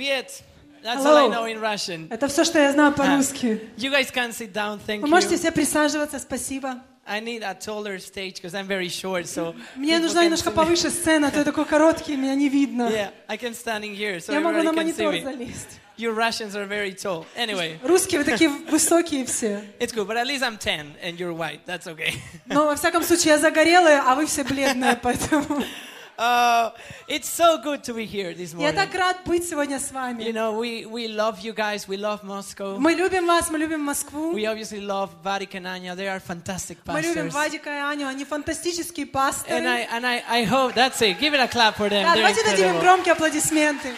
Привет. That's all I Hello. know in Russian. Это все, что я знаю по-русски. You guys can sit down, thank Вы можете you. все присаживаться, спасибо. I need a taller stage because I'm very short, so Мне нужна немножко повыше сцена, а то я такой короткий, меня не видно. Yeah, I can standing here, so Я могу на монитор залезть. You Russians are very tall. Anyway, Русские вы такие высокие все. it's good, but at least I'm 10 and you're white. That's okay. Но, во всяком случае, я загорелая, а вы все бледные, поэтому... Uh, it's so good to be here this Я morning. так рад быть сегодня с You вами. know, we, we love you guys. We love Moscow. Мы любим вас, мы любим Москву. We obviously love Vatican Anya. They are fantastic Мы любим pastors. Вадика и Аню, они фантастические And пасторы. I and I, I hope that's it. Give it a clap for them. Да, They're давайте дадим им incredible. громкие аплодисменты.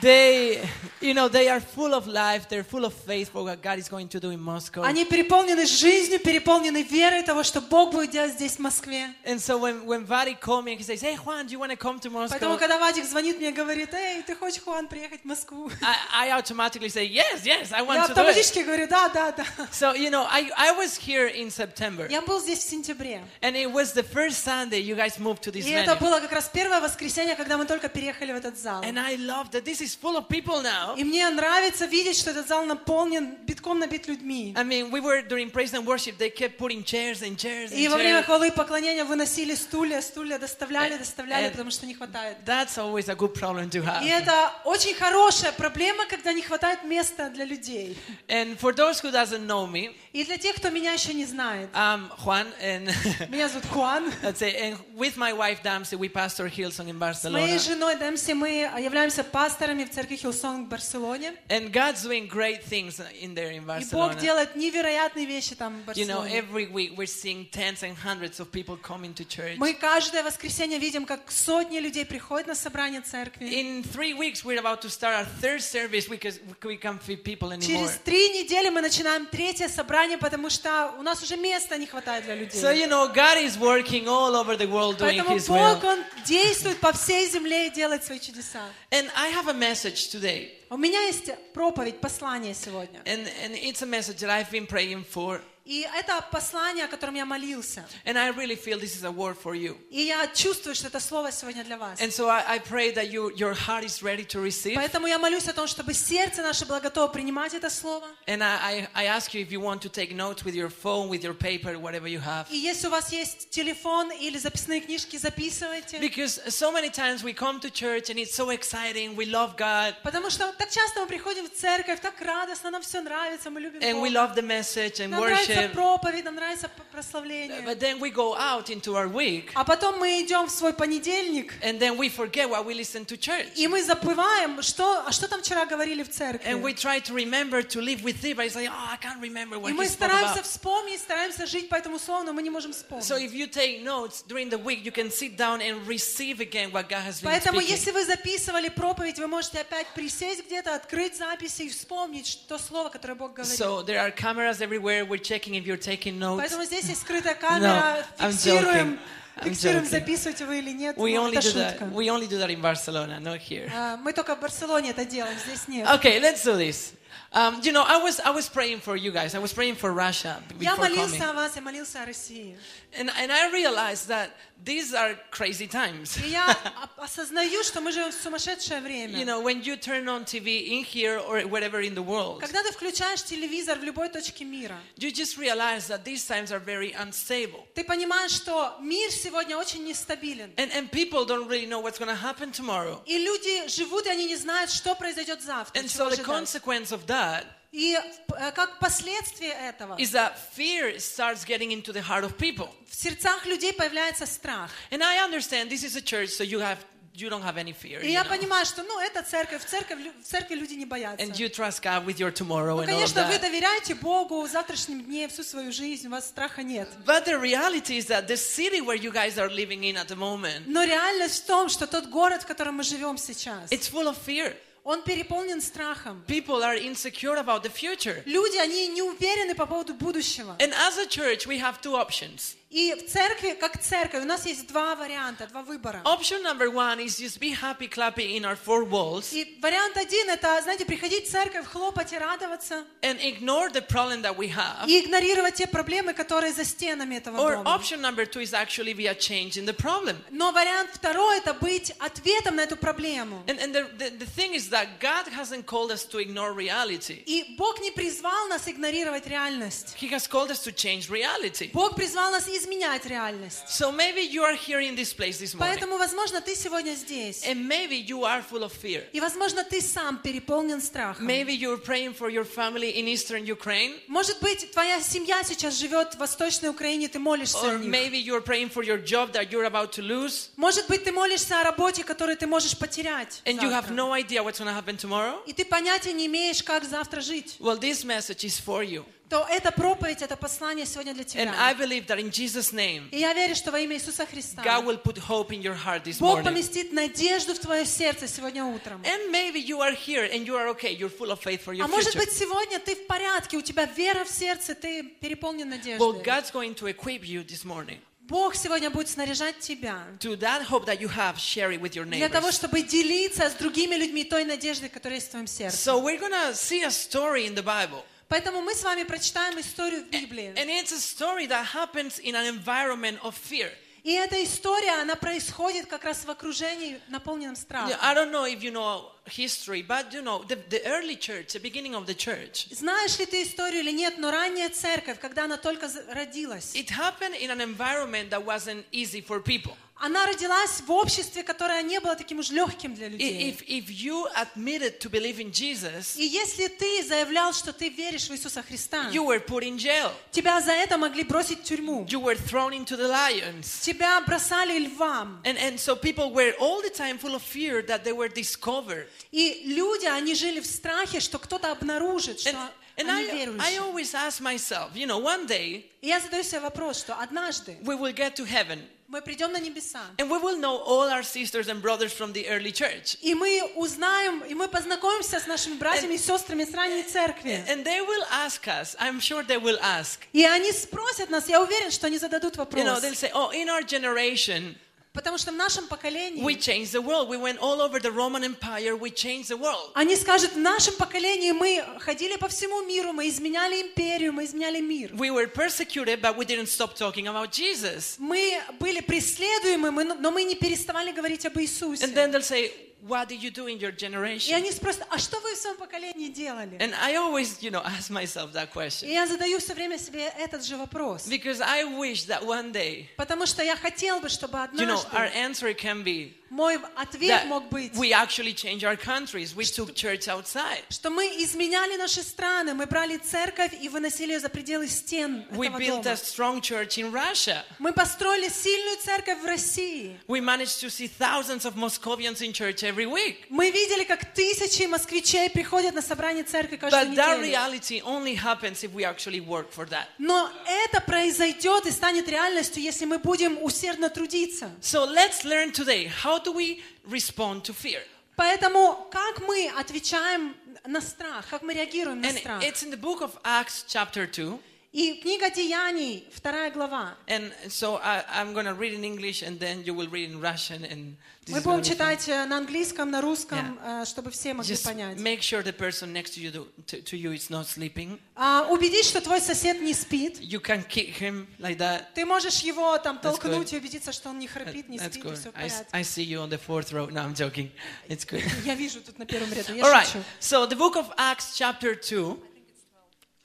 They, you know, they are full of life. They're full of faith for what God is going to do in Moscow. Они переполнены жизнью, переполнены верой того, что Бог будет делать здесь, в Москве. And so when when Vadik called me, he says, "Hey Juan, do you want to come to Поэтому, Moscow?" когда Вадик звонит мне и говорит, эй, ты хочешь, Хуан, приехать в Москву? I, I automatically say, "Yes, yes, I Я want to do it." автоматически говорю, да, да, да. So you know, I I was here in September, Я был здесь в сентябре. and it was the first Sunday you guys moved to this И это venue. было как раз первое воскресенье, когда мы только переехали в этот зал. And I love that this is full of people now. И мне нравится видеть, что этот зал наполнен, битком набит людьми. I mean, we were during praise and worship. They kept putting chairs and chairs and И во время хвалы и поклонения выносили стулья, стулья доставляли, доставляли, потому что не хватает. That's always a good problem to have. И это очень хорошая проблема, когда не хватает места для людей. And for those who doesn't know me, И для тех, кто меня еще не знает. I'm Juan, and Меня зовут Хуан. that's it. And with my wife Damsi, we pastor Hillsong in С моей Barcelona. женой Дэмси мы являемся пасторами в церкви Хилсон в Барселоне. And God's doing great things in there in И Бог Barcelona. делает невероятные вещи там в You know, Барселоне. every week we're seeing tens and hundreds of people coming to church. Мы каждое воскресенье видим, как сотни людей приходят на собрание церкви. In three weeks, we're about to start our third service because we can't fit people anymore. Через три недели мы начинаем третье собрание, потому что у нас уже места не хватает для людей. So, you know, God is working all over the world doing Поэтому His Бог, will. Он действует по всей земле и делает свои чудеса. And I have a message today. У меня есть проповедь, послание сегодня. And, and it's a message that I've been praying for. И это послание, о котором я молился. And I really feel this is a word for you. И я чувствую, что это слово сегодня для вас. And so I, I pray that you, your heart is ready to receive. Поэтому я молюсь о том, чтобы сердце наше было готово принимать это слово. And I, I, I ask you if you want to take notes with your phone, with your paper, whatever you have. И если у вас есть телефон или записные книжки, записывайте. Because so many times we come to church and it's so exciting, we love God, Потому что так часто мы приходим в церковь, так радостно, нам все нравится, мы любим and we Бога. love the message and Нам нравится worship. проповедь, нам нравится п- прославление. But then we go out into our week, А потом мы идем в свой понедельник, and then we forget what we listened to church. и мы забываем, что, а что там вчера говорили в And церкви. we try to remember to live with it, but it's like, oh, I can't remember what И he мы spoke стараемся about. вспомнить, стараемся жить по этому слову, но мы не можем So вспомнить. if you take notes during the week, you can sit down and receive again what God has been Поэтому, speaking. если вы записывали проповедь, вы можете опять присесть где-то, открыть записи и вспомнить то слово, которое Бог говорит. So there are cameras everywhere. We're checking if you're taking notes. Поэтому здесь есть скрытая камера, No, I'm фиксируем, joking. I'm фиксируем, joking. записываете вы или нет. We Ну, only это do that. шутка. We only do that in Barcelona, not here. А, Мы только в Барселоне это делаем, здесь нет. Okay, let's do this. Um, you know, I was I was praying for you guys. I was praying for Russia Я before молился coming, о вас, я молился о России. and and I realized that these are crazy times. И я о- осознаю, что мы живем в сумасшедшее You время. know, when you turn on TV in here or wherever in the world, Когда ты включаешь телевизор в любой точке мира, you just realize that these times are very unstable, ты понимаешь, что мир сегодня очень нестабилен. and and people don't really know what's going to happen tomorrow. И люди живут, и они не знают, что произойдет завтра. And чего so the ожидать. consequence of that И э, как последствие этого is that fear starts getting into the heart of people. в сердцах людей появляется страх. And I understand this is a church, so you have you don't have any fear. И я know. понимаю, что ну это церковь, в церковь, лю- в церкви люди не боятся. And you trust God with your tomorrow Ну, and all of конечно, вы доверяете Богу в завтрашнем дне, всю свою жизнь, у вас страха нет. But the reality is that the city where you guys are living in at the moment, Но реальность в том, что тот город, в котором мы живем сейчас, it's full of fear. он переполнен страхом. People are insecure about the future. Люди, они не уверены по поводу будущего. And as a church, we have two options. И в церкви, как церковь, у нас есть два варианта, два выбора. Option number one is just be happy clapping in our four walls И вариант один это, знаете, приходить в церковь, хлопать и радоваться, and ignore the problem that we have. и игнорировать те проблемы, которые за стенами этого Or дома. option number two is actually be a change in the problem. Но вариант второй это быть ответом на эту проблему. And, and the, the, the thing is that God hasn't called us to ignore reality. И Бог не призвал нас игнорировать реальность. He has called us to change reality. Бог призвал нас изменять реальность. So maybe you are here in this place this morning. Поэтому, возможно, ты сегодня здесь. And maybe you are full of fear. И, возможно, ты сам переполнен страхом. Maybe you're praying for your family in eastern Ukraine. Может быть, твоя семья сейчас живет в Восточной Украине, ты молишься о Or них. maybe you're praying for your job that you're about to lose. Может быть, ты молишься о работе, которую ты можешь потерять And you have завтра. no idea what's going to happen tomorrow. И ты понятия не имеешь, как завтра жить. Well, this message is for you. То эта проповедь, это послание сегодня для And I тебя. believe that in Jesus' name, И я верю, что во имя Иисуса Христа God will put hope in your heart this Бог morning. поместит надежду в твое сердце сегодня утром. And maybe you are here and you are okay. You're full of faith for your А может future. быть, сегодня ты в порядке, у тебя вера в сердце, ты переполнен Well, надеждой. God's going to equip you this morning. Бог сегодня будет снаряжать тебя To that hope that you have, share it with your для того, чтобы делиться с другими людьми той надеждой, которая есть в твоем сердце. So we're to see a story in the Bible. Поэтому мы с вами прочитаем историю в Библии. And it's a story that happens in an environment of fear. И эта история, она происходит как раз в окружении, наполненном страхом. I don't know if you know history, but you know, the, the early church, the beginning of the church, Знаешь ли ты историю или нет, но ранняя церковь, когда она только родилась, it happened in an environment that wasn't easy for people. Она родилась в обществе, которое не было таким уж легким для I- людей. If, if you admitted to believe in Jesus, И если ты заявлял, что ты веришь в Иисуса Христа, you were put in jail. тебя за это могли бросить в тюрьму. You were thrown into the lions. Тебя бросали львам. And, and so people were all the time full of fear that they were discovered. И люди, они жили в страхе, что кто-то обнаружит, что And, and они I, I верующие. always ask myself, you know, one day И я задаю себе вопрос, что однажды we will get to heaven мы придем на небеса, and we will know all our sisters and brothers from the early church. и мы узнаем, и мы познакомимся с нашими братьями и сестрами с ранней церкви. And they will ask us, I'm sure they will ask, И они спросят нас, я уверен, что они зададут you know, вопрос. they'll say, oh, in our generation, Потому что в нашем поколении we changed the world. We went all over the Roman Empire, we changed the world. они скажут, в нашем поколении мы ходили по всему миру, мы изменяли империю, мы изменяли мир. We were persecuted, but we didn't stop talking about Jesus. Мы были преследуемы, мы- но мы не переставали говорить об Иисусе. And then they'll say, what did you do in your И generation? они спросят, а что вы в своем поколении делали? And I always, you know, ask myself that И question. я задаю все время себе этот же вопрос. Because I wish that one day, Потому что я хотел бы, чтобы you know, our однажды answer can be мой ответ that мог быть, we actually changed our countries. We took church outside. что мы изменяли наши страны, мы брали церковь и выносили ее за пределы стен We этого built дома. a strong church in Russia. Мы построили сильную церковь в России. We managed to see thousands of Moscovians in church every week. Мы видели, как тысячи москвичей приходят на собрание церкви каждую But that неделю. reality only happens if we actually work for that. Но это произойдет и станет реальностью, если мы будем усердно трудиться. So let's learn today how do we respond to fear? Поэтому как мы отвечаем на страх, как мы реагируем на And страх? it's in the book of Acts, chapter 2. И книга Деяний, вторая глава. And so I, I'm going to read in English and then you will read in Russian. And this Мы будем fun. читать э, на английском, на русском, э, чтобы все могли Just понять. make sure the person next to you, do, to, to you is not sleeping. А, Убедись, что твой сосед не спит. You can kick him like that. Ты можешь его там That's толкнуть good. и убедиться, что он не храпит, не That's спит, и good. все в I, порядке. I see you on the fourth row. No, I'm joking. It's good. Я вижу тут на первом ряду, All я right. шучу. So the book of Acts, chapter 2.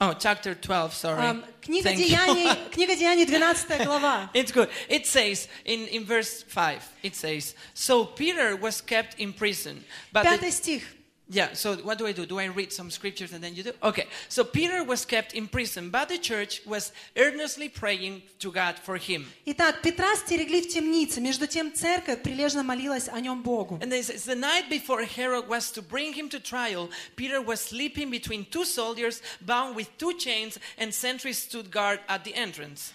Oh, chapter 12, sorry. Ам, Книга Thank you. Деяний, книга Деяний, 12 глава. It's good. It says in, in verse 5, it says, So Peter was kept in prison. But the- Пятый стих. yeah, so what do I do? Do I read some scriptures and then you do? Okay. So Peter was kept in prison, but the church was earnestly praying to God for him. Итак, Петра стерегли в темнице, между тем церковь прилежно молилась о нем Богу. And this is the night before Herod was to bring him to trial, Peter was sleeping between two soldiers bound with two chains, and sentries stood guard at the entrance.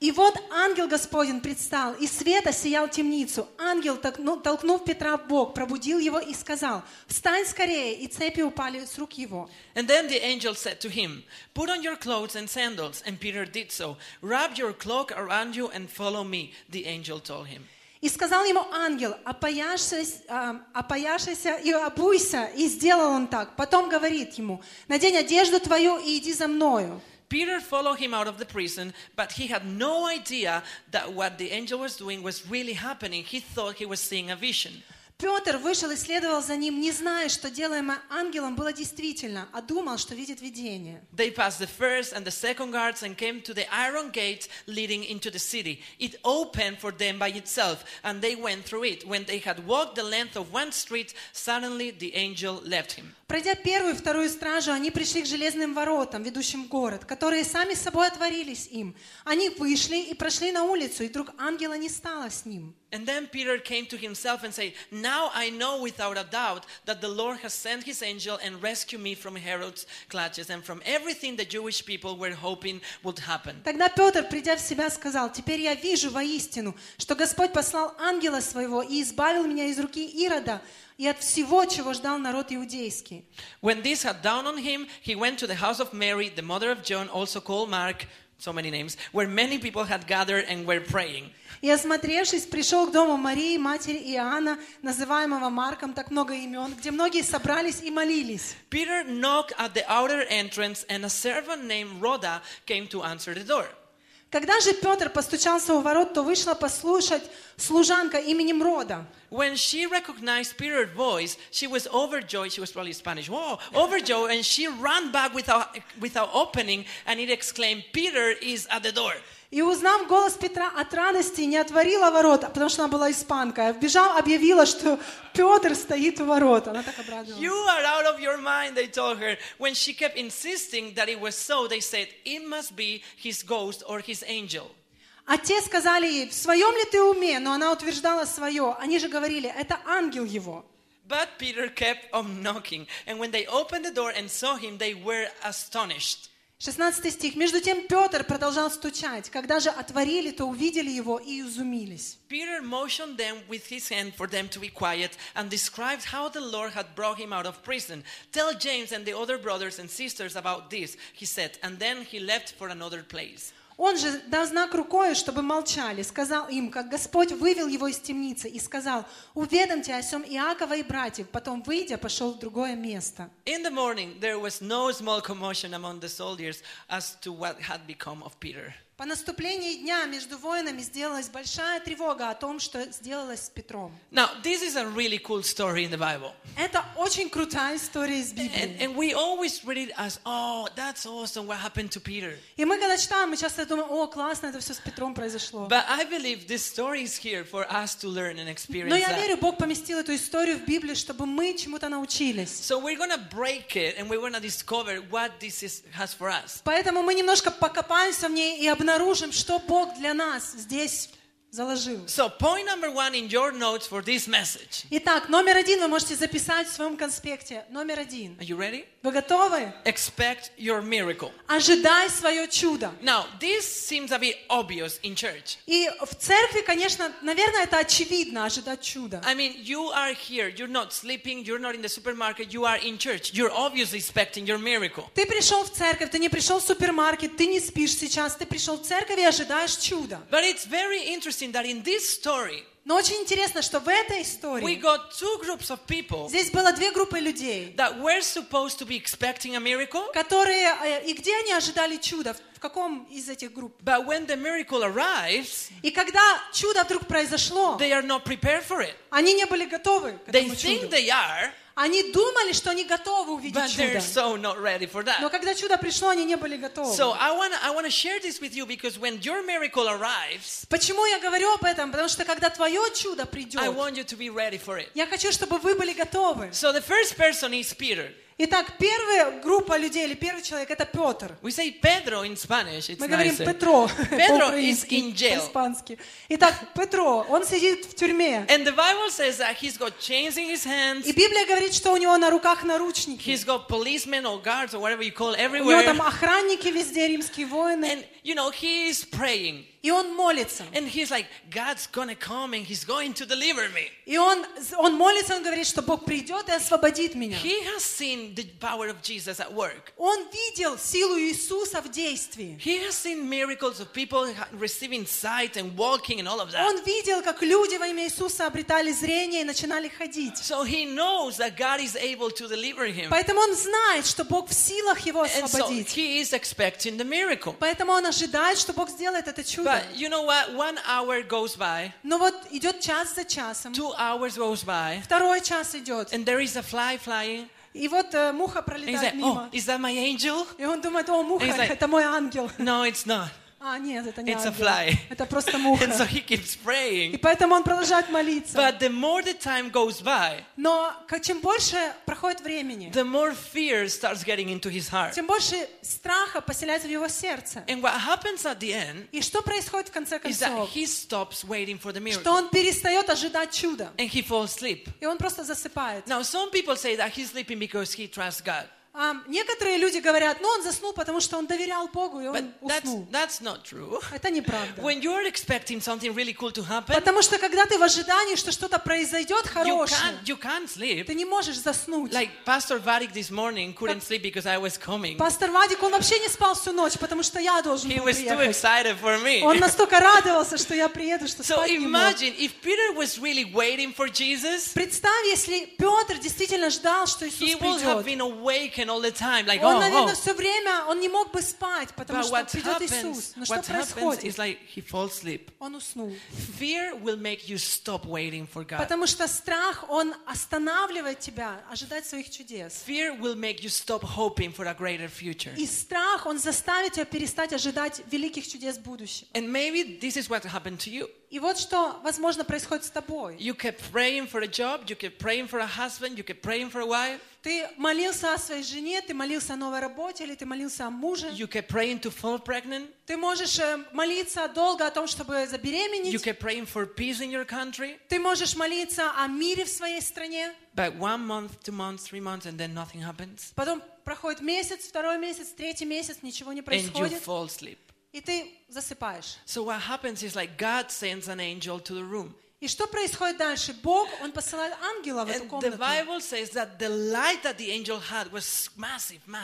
И вот ангел Господень предстал, и света сиял темницу. Ангел, толкну- толкнув Петра в бок, пробудил его и сказал, «Встань скорее!» И цепи упали с рук его. And then the angel said to him, Put on your clothes and sandals. And Peter did so. Wrap your cloak around you and follow me, the angel told him. И сказал ему ангел, «Опояшься, а, опояшься и обуйся». И сделал он так. Потом говорит ему, «Надень одежду твою и иди за мною». Peter followed him out of the prison, but he had no idea that what the angel was doing was really happening. He thought he was seeing a vision. Петр вышел и следовал за ним, не зная, что делаемое ангелом было действительно, а думал, что видит видение. They passed the first and the second guards and came to the iron gate leading into the city. It opened for them by itself, and they went through it. When they had walked the length of one street, suddenly the angel left him. Пройдя первую и вторую стражу, они пришли к железным воротам, ведущим в город, которые сами собой отворились им. Они вышли и прошли на улицу, и вдруг ангела не стало с ним. And then Peter came to himself and said, Now I know without a doubt that the Lord has sent his angel and rescued me from Herod's clutches and from everything the Jewish people were hoping would happen. Тогда Петр, придя в себя, сказал, «Теперь я вижу воистину, что Господь послал ангела своего и избавил меня из руки Ирода и от всего, чего ждал народ иудейский». When this had dawned on him, he went to the house of Mary, the mother of John, also called Mark, so many names, where many people had gathered and were praying. И, осмотревшись, пришел к дому Марии, матери Иоанна, называемого Марком, так много имен, где многие собрались и молились. Peter knocked at the outer entrance, and a servant named Rhoda came to answer the door. Когда же Петр постучался у ворот, то вышла послушать служанка именем Рода. When she recognized Peter's voice, she was overjoyed. She was probably Spanish. Whoa, overjoyed, and she ran back without, without opening, and it exclaimed, Peter is at the door. И узнав голос Петра от радости, не отворила ворот, потому что она была испанка. Вбежав, объявила, что Петр стоит у ворот. Она так обрадовалась. You are out of your mind, they told her. When she kept insisting that it was so, they said, It must be his ghost or his angel. А те сказали ей, в своем ли ты уме? Но она утверждала свое. Они же говорили, это ангел его. But Peter kept on knocking, and when they opened the door and saw him, they were astonished. 16 стих. Между тем Петр продолжал стучать. Когда же отворили, то увидели его и изумились. Peter motioned them with his hand for them to be quiet and described how the Lord had brought him out of prison. Tell James and the other brothers and sisters about this, he said, and then he left for another place. Он же, дав знак рукой, чтобы молчали, сказал им, как Господь вывел его из темницы и сказал, уведомьте о сем Иакова и братьев. Потом, выйдя, пошел в другое место. In. По наступлении дня между воинами сделалась большая тревога о том, что сделалось с Петром. Now, this is a really cool story in the Bible. Это очень крутая история из And, Библии. and we always read it as, oh, that's awesome, what happened to Peter. И мы, когда читаем, мы часто думаем, о, классно, это все с Петром произошло. But I believe this story is here for us to learn and Но experience я that. верю, Бог поместил эту историю в Библию, чтобы мы чему-то научились. So we're to break it and we're to discover what this is, has for us. Поэтому мы немножко покопаемся в ней и обнаружим, что Бог для нас здесь заложил. So point number one in your notes for this message. Итак, номер один вы можете записать в своем конспекте. Номер один. Are you ready? Вы готовы? Expect your miracle. Ожидай свое чудо. Now, this seems a bit obvious in church. И в церкви, конечно, наверное, это очевидно, ожидать чуда. I mean, you are here, you're not sleeping, you're not in the supermarket, you are in church. You're obviously expecting your miracle. Ты пришел в церковь, ты не пришел в супермаркет, ты не спишь сейчас, ты пришел в церковь и ожидаешь чуда. But it's very interesting that in this story, Но очень интересно, что в этой we истории got two groups of people здесь было две группы людей, that were supposed to be expecting a miracle, которые, э, и где они ожидали чуда, в каком из этих групп? but when the miracle arrives, И когда чудо вдруг произошло, they are not prepared for it. они не были готовы к They этому think чуду. they are, Они думали, что они готовы увидеть but чудо. so not ready for Но that. когда чудо пришло, они не были готовы. So I want to I want to share this with you because when your miracle arrives, Почему я говорю об этом? Потому что когда твое чудо I придет, want you to be ready for it. я хочу, чтобы вы были готовы. So the first person is Peter. Итак, первая группа людей или первый человек это Петр. We say Pedro in Spanish. It's Мы говорим nicer. Петро Pedro по-украински, is in jail. по-испански. Итак, Петро, он сидит в тюрьме. And the Bible says that he's got chains in his hands. И Библия говорит, что у него на руках наручники. He's got policemen or guards or whatever you call it У него там everywhere. охранники везде, римские воины. And, you know, he is praying. И он молится. And he's like, God's gonna come and he's going to deliver me. И он, он молится, он говорит, что Бог придет и освободит меня. He has seen the power of Jesus at work. Он видел силу Иисуса в действии. He has seen miracles of people ha- receiving sight and walking and all of that. Он видел, как люди во имя Иисуса обретали зрение и начинали ходить. So he knows that God is able to deliver him. Поэтому он знает, что Бог в силах его And so освободить. he is expecting the miracle. Поэтому он ожидает, что Бог сделает это чудо. But you know what? One hour goes by, Но вот идет час за часом, two hours goes by, второй час идет, and there is a fly flying. и вот э, муха пролетает like, oh, мимо. is that my angel? И он думает, о, муха, like- это мой ангел. No, it's not. А, нет, это не It's a ангел. fly. Это просто муха. And so he keeps И praying. поэтому он продолжает молиться. But the more the time goes by, Но чем больше проходит времени, the more fear starts getting into his heart. тем больше страха поселяется в его сердце. And what happens at the end И что происходит в конце is that концов? he stops waiting for the Что miracle он перестает ожидать чуда. and he falls asleep. И он просто засыпает. Now, some people say that he's sleeping because he trusts God. А, некоторые люди говорят, ну он заснул, потому что он доверял Богу, и But он that's, уснул. that's not true. Это неправда. When you're expecting something really cool to happen, Потому что когда ты в ожидании, что что-то произойдет you хорошее, can't, you can't sleep. ты не можешь заснуть. Like Pastor Vadik this morning couldn't sleep because I was coming. Пастор Вадик, он вообще не спал всю ночь, потому что я должен He был was too приехать. excited for me. Он настолько радовался, что я приеду, что So спать не мог. imagine if Peter was really waiting for Jesus, Представь, если Петр действительно ждал, что Иисус he would have придет. been awakened all the time. Like, Он, oh, наверное, oh. все время, он не мог бы спать, потому But что what придет happens, Иисус. Но что what happens is происходит? like he falls asleep. Он уснул. Fear will make you stop waiting for God. Потому что страх, он останавливает тебя ожидать своих чудес. Fear will make you stop hoping for a greater future. И страх, он заставит тебя перестать ожидать великих чудес будущего. And maybe this is what happened to you. И вот что, возможно, происходит с тобой. You kept praying for a job, you kept praying for a husband, you kept praying for a wife, Ты молился о своей жене, ты молился о новой работе, или ты молился о муже. you kept praying to fall pregnant, Ты можешь э, молиться долго о том, чтобы you забеременеть. kept praying for peace in your country, Ты можешь молиться о мире в своей стране. but one month, two months, three months, and then nothing happens, Потом проходит месяц, второй месяц, третий месяц, ничего не and you происходит. fall asleep. И ты засыпаешь. So what happens is like God sends an angel to the room. И что происходит дальше? Бог, Он посылает ангела в эту комнату.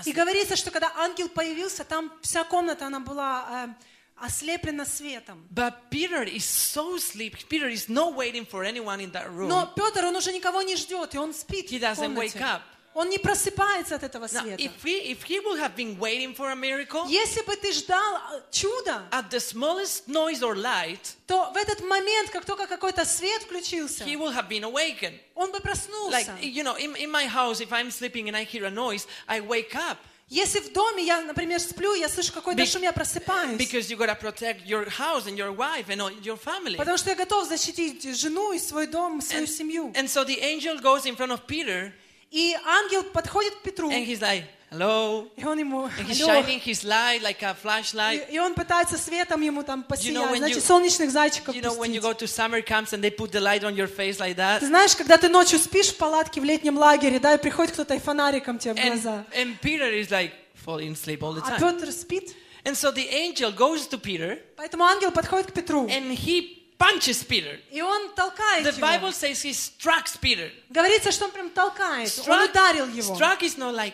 И говорится, что когда ангел появился, там вся комната, она была э, ослеплена светом. But Peter is so asleep. Peter is not waiting for anyone in that room. Но Петр, он уже никого не ждет, и он спит He в doesn't комнате. wake up. Он не просыпается от этого Now, света. if he, if he would have been waiting for a miracle, Если бы ты ждал э, чуда, at the smallest noise or light, то в этот момент, как только какой-то свет включился, he would have been awakened. он бы проснулся. Like, you know, in, in my house, if I'm sleeping and I hear a noise, I wake up Если в доме я, например, сплю, я слышу какой-то Be- шум, я просыпаюсь. because you got to protect your house and your wife and all- your family. Потому что я готов защитить жену и свой дом, свою семью. And so the angel goes in front of Peter И ангел подходит к Петру, and he's like, hello. и он ему, And he's «Алло». shining his light like a flashlight. И, и он пытается светом ему там посиять, when значит, you- солнечных зайчиков You know, when you пустить. go to summer camps and they put the light on your face like that. Ты знаешь, когда ты ночью спишь в палатке в летнем лагере, да, и приходит кто-то и фонариком тебе в And, глаза. and Peter is like falling asleep all the А time. Петр спит. And so the angel goes to Peter Поэтому ангел подходит к Петру, and he punches Peter. и он толкает The его. Bible says he strikes Peter. Говорится, что он прям толкает. Он Struck, ударил его. struck is not like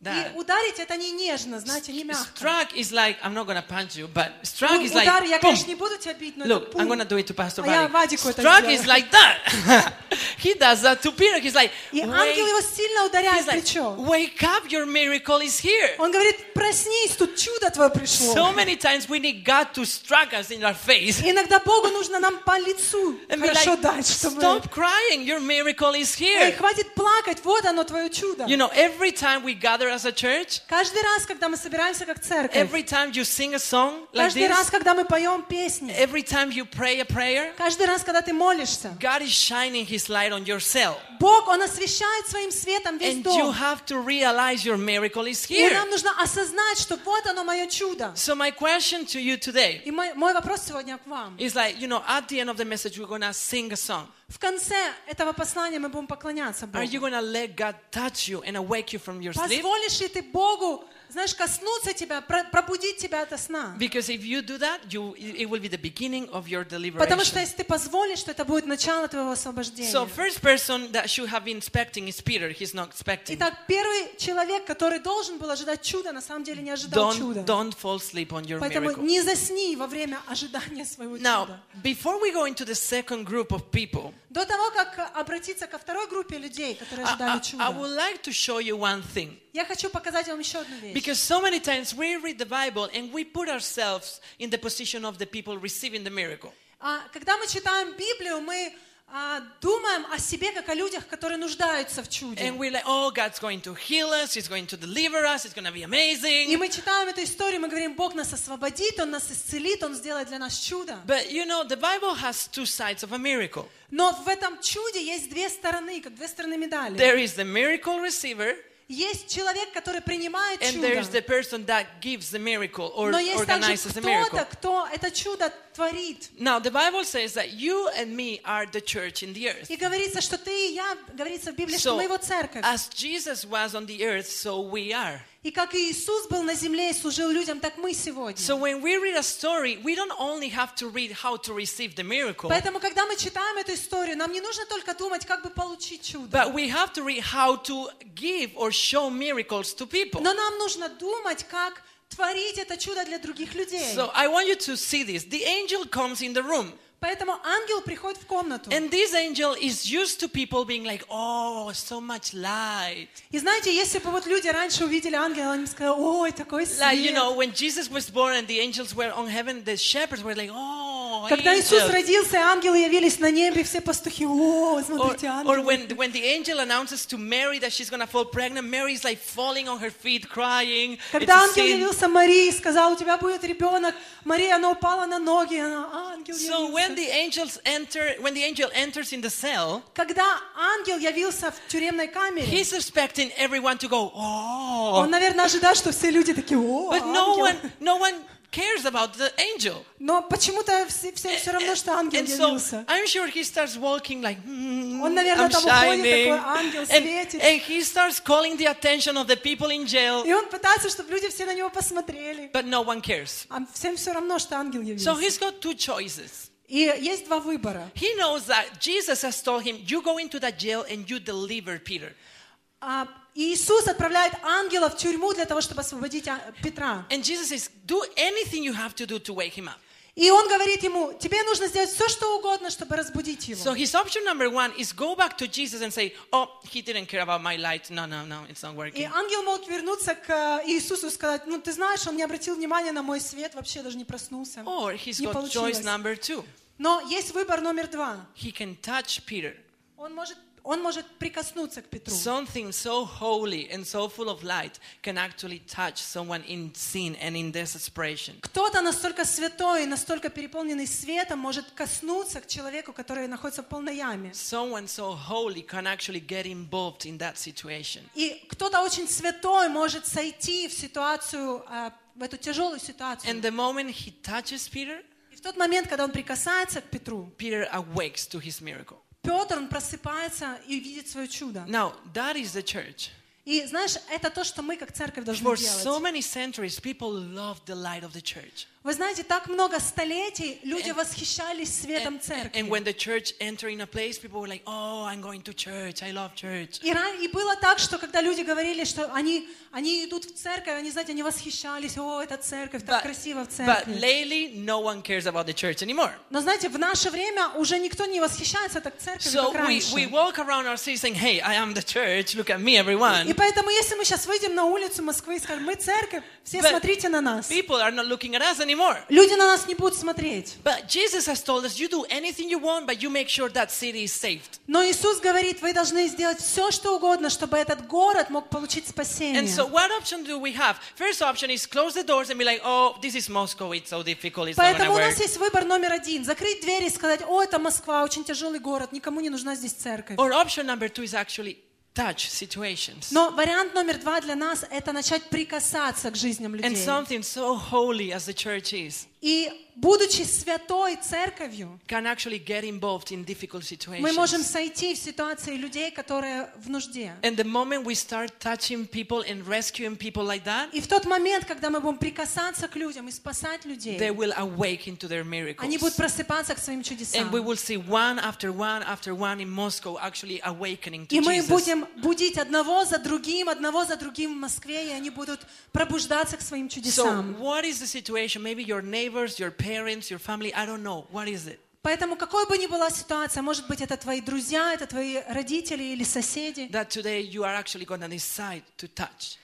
И that. ударить это не нежно, знаете, не мягко. Struck is like, I'm not to punch you, but struck Ну, is удар, like, я, boom. конечно, не буду тебя бить, но это Look, I'm to do it to Pastor А я. Вадику это Struck is like that. he does that to Peter. He's like, И ангел его wake, сильно ударяет в плечо. wake up, your miracle is here. Он говорит, проснись, тут чудо твое пришло. So many times we need God to strike us in our face. Иногда Богу нужно нам по лицу And хорошо like, дать, чтобы... stop crying, your miracle is Эй, here. хватит плакать, вот оно, твое чудо. You know, every time we gather as a church, Каждый раз, когда мы собираемся как церковь, every time you sing a song like каждый раз, this, когда мы поем песни, every time you pray a prayer, каждый раз, когда ты молишься, God is shining His light light on your cell. Бог, Он освещает своим светом весь And you дом. have to realize your miracle is И here. нам нужно осознать, что вот оно мое чудо. So my question to you today И мой, мой вопрос сегодня к вам. is like, you know, at the end of the message, we're going to sing a song. В конце этого послания мы будем поклоняться Are you Богу. going to let God touch you and awake you from your sleep? Позволишь ли ты Богу, знаешь, коснуться тебя, про- пробудить тебя ото сна? Because if you do that, you, it will be the beginning of your Потому что deliverance. если ты позволишь, то это будет начало твоего освобождения. So first person that should have been expecting is Peter. He's not expecting. Итак, первый человек, который должен был ожидать чуда, на самом деле не ожидал Don't, чуда. don't fall asleep on your Поэтому miracle. не засни во время ожидания своего Now, чуда. before we go into the second group of people, До того, как обратиться ко второй группе людей, которые ожидали I- I чуда, would like to show you one thing. я хочу показать вам еще одну вещь. Because so many times we read the Bible and we put ourselves in the position of the people receiving the miracle. А, Когда мы читаем Библию, мы а, думаем о себе как о людях, которые нуждаются в чуде. And we're like, oh, God's going to heal us, He's going to deliver us, it's going to be И amazing. мы читаем эту историю, мы говорим, Бог нас освободит, Он нас исцелит, Он сделает для нас чудо. But you know, the Bible has two sides of a miracle. Но в этом чуде есть две стороны, как две стороны медали. There is the miracle receiver, Есть человек, который принимает and there's the чудо. person that gives the miracle or Но есть также organizes the miracle. кто-то, кто это чудо творит. Now, the Bible says that you and me are the church in the earth. И говорится, что ты и я, говорится в Библии, что So, мы его церковь. as Jesus was on the earth, so we are. И как Иисус был на земле и служил людям, так мы сегодня. So when we read a story, we don't only have to read how to receive the miracle, Поэтому, когда мы читаем эту историю, нам не нужно только думать, как бы получить чудо. but we have to read how to give or show miracles to people. Но нам нужно думать, как творить это чудо для других людей. So I want you to see this. The angel comes in the room, Поэтому ангел приходит в комнату. and this angel is used to people being like, "Oh, so much light." И знаете, если бы вот люди раньше увидели ангела, они бы сказали, ой, такой Like you свет. know, when Jesus was born and the angels were on heaven, the shepherds were like, "Oh, Когда Иисус angels." родился, ангелы явились на небе, все пастухи, о, Or, смотрите, or ангелы. when, when the angel announces to Mary that she's going to fall pregnant, Mary's like falling on her feet, crying. Когда ангел явился Марии и сказал, у тебя будет ребенок, Мария, она упала на ноги, она, «А, ангел So when явился. the angels enter, when the angel enters in the cell, Когда ангел явился в тюремной камере, he's expecting everyone to go, oh. он, наверное, ожидал, что все люди такие, о, But no ангел». one, no one cares about the angel. Но почему-то все, всем все равно, что ангел And so явился. I'm sure he starts walking like, hmm, Он, наверное, I'm там уходит, shining. такой ангел And, светит. and he starts calling the attention of the people in jail, И он пытается, чтобы люди все на него посмотрели. but no one cares. А всем все равно, что ангел So явился. he's got two choices. И есть два выбора. He knows that Jesus has told him, You go into that jail and you deliver Peter. А, и Иисус отправляет ангела в тюрьму для того, чтобы освободить а, Петра. And Jesus says, Do anything you have to do to wake him up. И он говорит ему, тебе нужно сделать все, что угодно, чтобы разбудить его. So his option number one is go back to Jesus and say, Oh, he didn't care about my light. No, no, no, it's not И working. ангел мог вернуться к э, Иисусу и сказать, ну ты знаешь, он не обратил внимания на мой свет, вообще даже не проснулся. Or he's Не got получилось. choice number two. Но есть выбор номер два. He can touch Peter. Он может, он может прикоснуться к Петру. Something so holy and so full of light can actually touch someone in sin and in desperation. Кто-то настолько святой, настолько переполненный светом может коснуться к человеку, который находится в полной яме. Someone so holy can actually get involved in that situation. И кто-то очень святой может сойти в ситуацию, э, в эту тяжелую ситуацию. And the moment he touches Peter, И в тот момент, когда он прикасается к Петру, Peter awakes to his miracle. Петр, он просыпается и видит свое чудо. Now, that is the church. И знаешь, это то, что мы как церковь должны For делать. so many centuries, people love the light of the church. Вы знаете, так много столетий люди восхищались светом And, церкви. and when the church entered in a place, people were like, oh, I'm going to church. I love church. И, было так, что когда люди говорили, что они, они идут в церковь, они, знаете, они восхищались, о, это церковь, так красиво в but церкви. lately, no one cares about the church anymore. Но знаете, в наше время уже никто не восхищается так церковью, So как раньше. we walk around our city saying, hey, I am the church. Look at me, everyone. И поэтому, если мы сейчас выйдем на улицу Москвы и скажем, мы церковь, все But смотрите на нас. People are not looking at us Но anymore. Люди на нас не будут смотреть. But Jesus has told us, you do anything you want, but you make sure that city is saved. Но Иисус говорит, вы должны сделать все, что угодно, чтобы этот город мог получить And спасение. so, what option do we have? First option is close the doors and be like, oh, this is Moscow, it's so difficult, it's not Поэтому у gonna нас есть выбор номер один. Закрыть двери и сказать, о, это Москва, очень тяжелый город, никому не нужна здесь церковь. Or option number two is actually touch situations. Но вариант номер два для нас – это начать прикасаться к жизням And людей. something so holy as the church is И будучи святой церковью, can actually get involved in difficult мы можем situations. сойти в ситуации людей, которые в нужде. And the moment we start touching people and rescuing people like that, И в тот момент, когда мы будем прикасаться к людям и спасать людей, they will awaken to their они будут miracles. просыпаться к своим чудесам. And we will see one after one after one in Moscow actually awakening to И мы Jesus. будем будить одного за другим, одного за другим в Москве, и они будут пробуждаться к своим So, чудесам. what is the situation? Maybe your neighbors, your parents, your family, I don't know. What is it? Поэтому какой бы ни была ситуация, может быть, это твои друзья, это твои родители или соседи, That today you are actually going to decide to touch.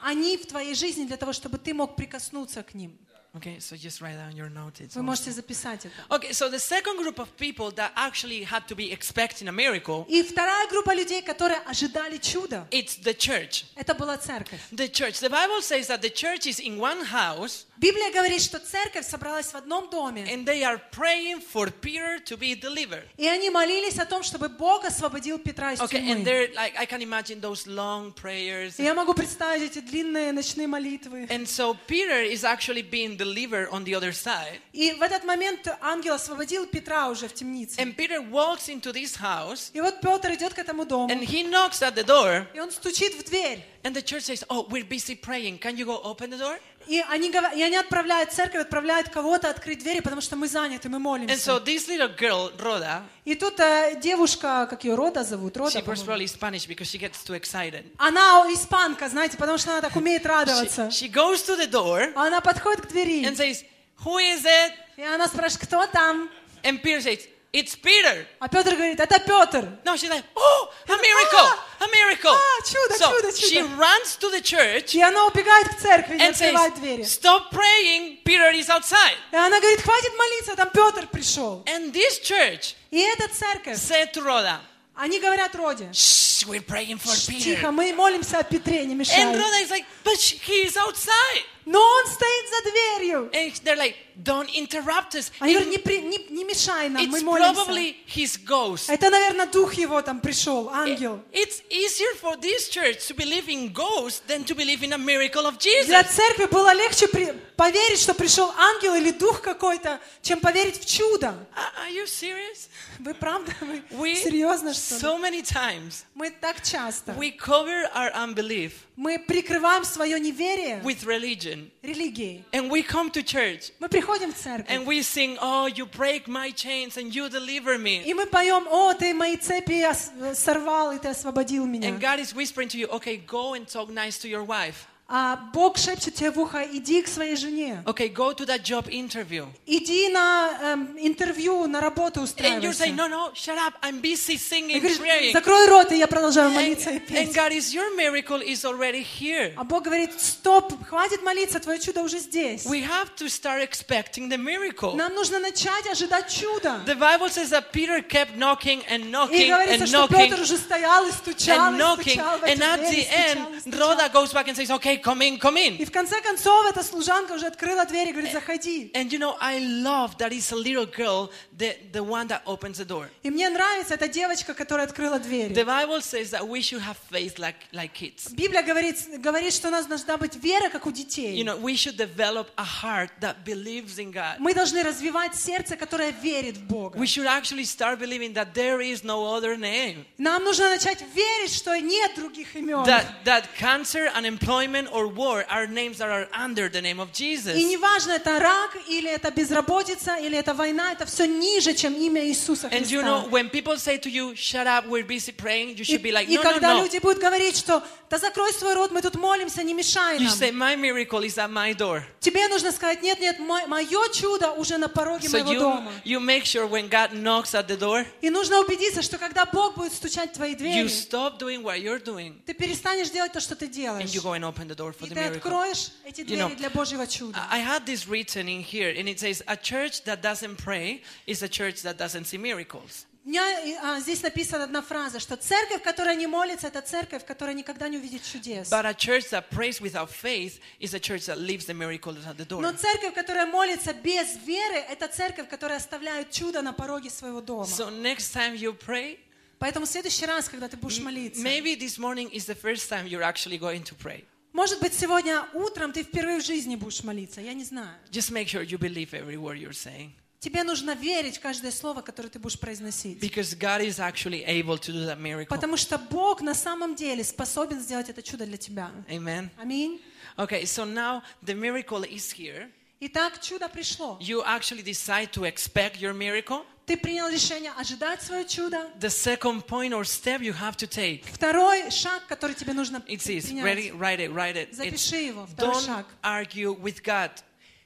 они в твоей жизни для того, чтобы ты мог прикоснуться к ним. Okay, so just write down your notes. Вы можете записать это. Okay, so the second group of people that actually had to be expecting a miracle, И вторая группа людей, которые ожидали чуда, it's the church. это была церковь. The church. The Bible says that the church is in one house Библия говорит, что церковь собралась в одном доме, and they are praying for Peter to be delivered. и они молились о том, чтобы Бог освободил Петра из Okay, and тюрьмы. they're like, I can imagine those long prayers. И я могу представить эти длинные ночные молитвы. And so Peter is actually being delivered on the other side. И в этот момент ангел освободил Петра уже в темнице. And Peter walks into this house И вот Петр идет к этому дому, and he knocks at the door. и он стучит в дверь. And the church says, Oh, we're busy praying. Can you go open the door? И они, и они отправляют церковь, отправляют кого-то открыть двери, потому что мы заняты, мы And молимся. so this little girl, Rhoda, И тут э, девушка, как ее Рода зовут, Рода, she probably Spanish because she gets too excited. Она испанка, знаете, потому что она так умеет радоваться. She, she goes to the door А Она подходит к двери, and says, Who is it? и она спрашивает, кто там? And Peter says, It's Peter. А Петр говорит, это Петр. No, she's like, Oh, a miracle, a miracle. Ah, чудо, so чудо, she чудо. runs to the church И она убегает к церкви и and открывает двери. says, Stop praying, Peter is outside. И она говорит, хватит молиться, там Петр пришел. And this church И эта церковь, said to Rhoda, они говорят Роде, Shh, we're praying for «Шш, Peter. тихо, мы молимся о Петре, не And мешай. Rhoda is like, But sh- he is outside. Но он стоит за дверью. And they're like, Don't interrupt us. Они говорят, не, при- не- не мешай нам, мы молимся. probably his ghost. Это, наверное, дух его там пришел, ангел. It's easier for this church to believe in ghosts than to believe in a miracle of Jesus. Для церкви было легче при- поверить, что пришел ангел или дух какой-то, чем поверить в чудо. Are are you serious? Вы правда? Вы We серьезно, что ли? so many times Мы так часто. we cover our unbelief Мы прикрываем свое неверие with religion, религией. and we come to church Мы приходим в церковь. and we sing, "Oh, you break my chains and you deliver me." И мы поем, о, ты мои цепи ос- сорвал, и ты освободил меня. And God is whispering to you, "Okay, go and talk nice to your wife. А Бог шепчет тебе в ухо, иди к своей жене. Okay, go to that job interview." Иди на эм, интервью, на работу And you say, устраивайся. "No, no, shut up! I'm busy И singing, говоришь, praying." закрой рот, и я продолжаю And, молиться и and петь. God is your miracle is already here. А Бог говорит, стоп, хватит молиться, твое чудо уже здесь. We have to start expecting the miracle. Нам нужно начать ожидать чуда. The Bible says that Peter kept knocking and И knocking говорится, and что knocking Петр уже стоял и стучал, and и knocking, стучал в and at the и end. Rhoda goes back and says, "Okay, come in, come in." И в конце концов эта служанка уже открыла дверь и говорит, заходи. And you know, I love that it's a little girl, the, the one that opens the door. И мне нравится эта девочка, которая открыла дверь. The Bible says that we should have faith like, like kids. Библия говорит, говорит, что у нас должна быть вера, как у You детей. know, we should develop a heart that believes in God. Мы должны развивать сердце, которое верит в Бога. We should actually start believing that there is no other name. Нам нужно начать верить, что нет других имен. That, that cancer, unemployment, or war are names that are under the name of Jesus. И неважно, это рак, или это безработица, или это война, это все ниже, чем имя Иисуса And you Христа. know, when people say to you, shut up, we're busy praying, you И, should be like, и no, no, когда no. люди будут говорить, что да закрой свой рот, мы тут молимся, не мешай You нам. say, my miracle is at my door. Тебе нужно сказать, нет, нет, мое чудо уже на пороге So моего you, дома. you make sure when God knocks at the door, И нужно убедиться, что когда Бог будет стучать в твои you двери, stop doing what you're doing ты перестанешь делать то, что ты and делаешь. you go and open the door for И the ты miracle. откроешь эти You know, двери для Божьего чуда. I had this written in here, and it says, A church that doesn't pray is a church that doesn't see miracles. Меня а, здесь написана одна фраза, что церковь, которая не молится, это церковь, которая никогда не увидит чудес. But a church that prays without faith is a church that leaves the miracles at the door. Но церковь, которая молится без веры, это церковь, которая оставляет чудо на пороге своего дома. So next time you pray, Поэтому в следующий раз, когда ты будешь молиться, maybe this morning is the first time you're actually going to pray. может быть, сегодня утром ты впервые в жизни будешь молиться, я не знаю. Just make sure you believe every word you're saying. Тебе нужно верить в каждое слово, которое ты будешь произносить. Because God is actually able to do that miracle. Потому что Бог на самом деле способен сделать это чудо для тебя. Amen. Аминь. Okay, so now the miracle is here. Итак, чудо пришло. You actually decide to expect your miracle. Ты принял решение ожидать свое чудо. The second point or step you have to take. Второй шаг, который тебе нужно It says, принять. ready, write it, write it. It's, Запиши его, второй don't шаг. argue with God.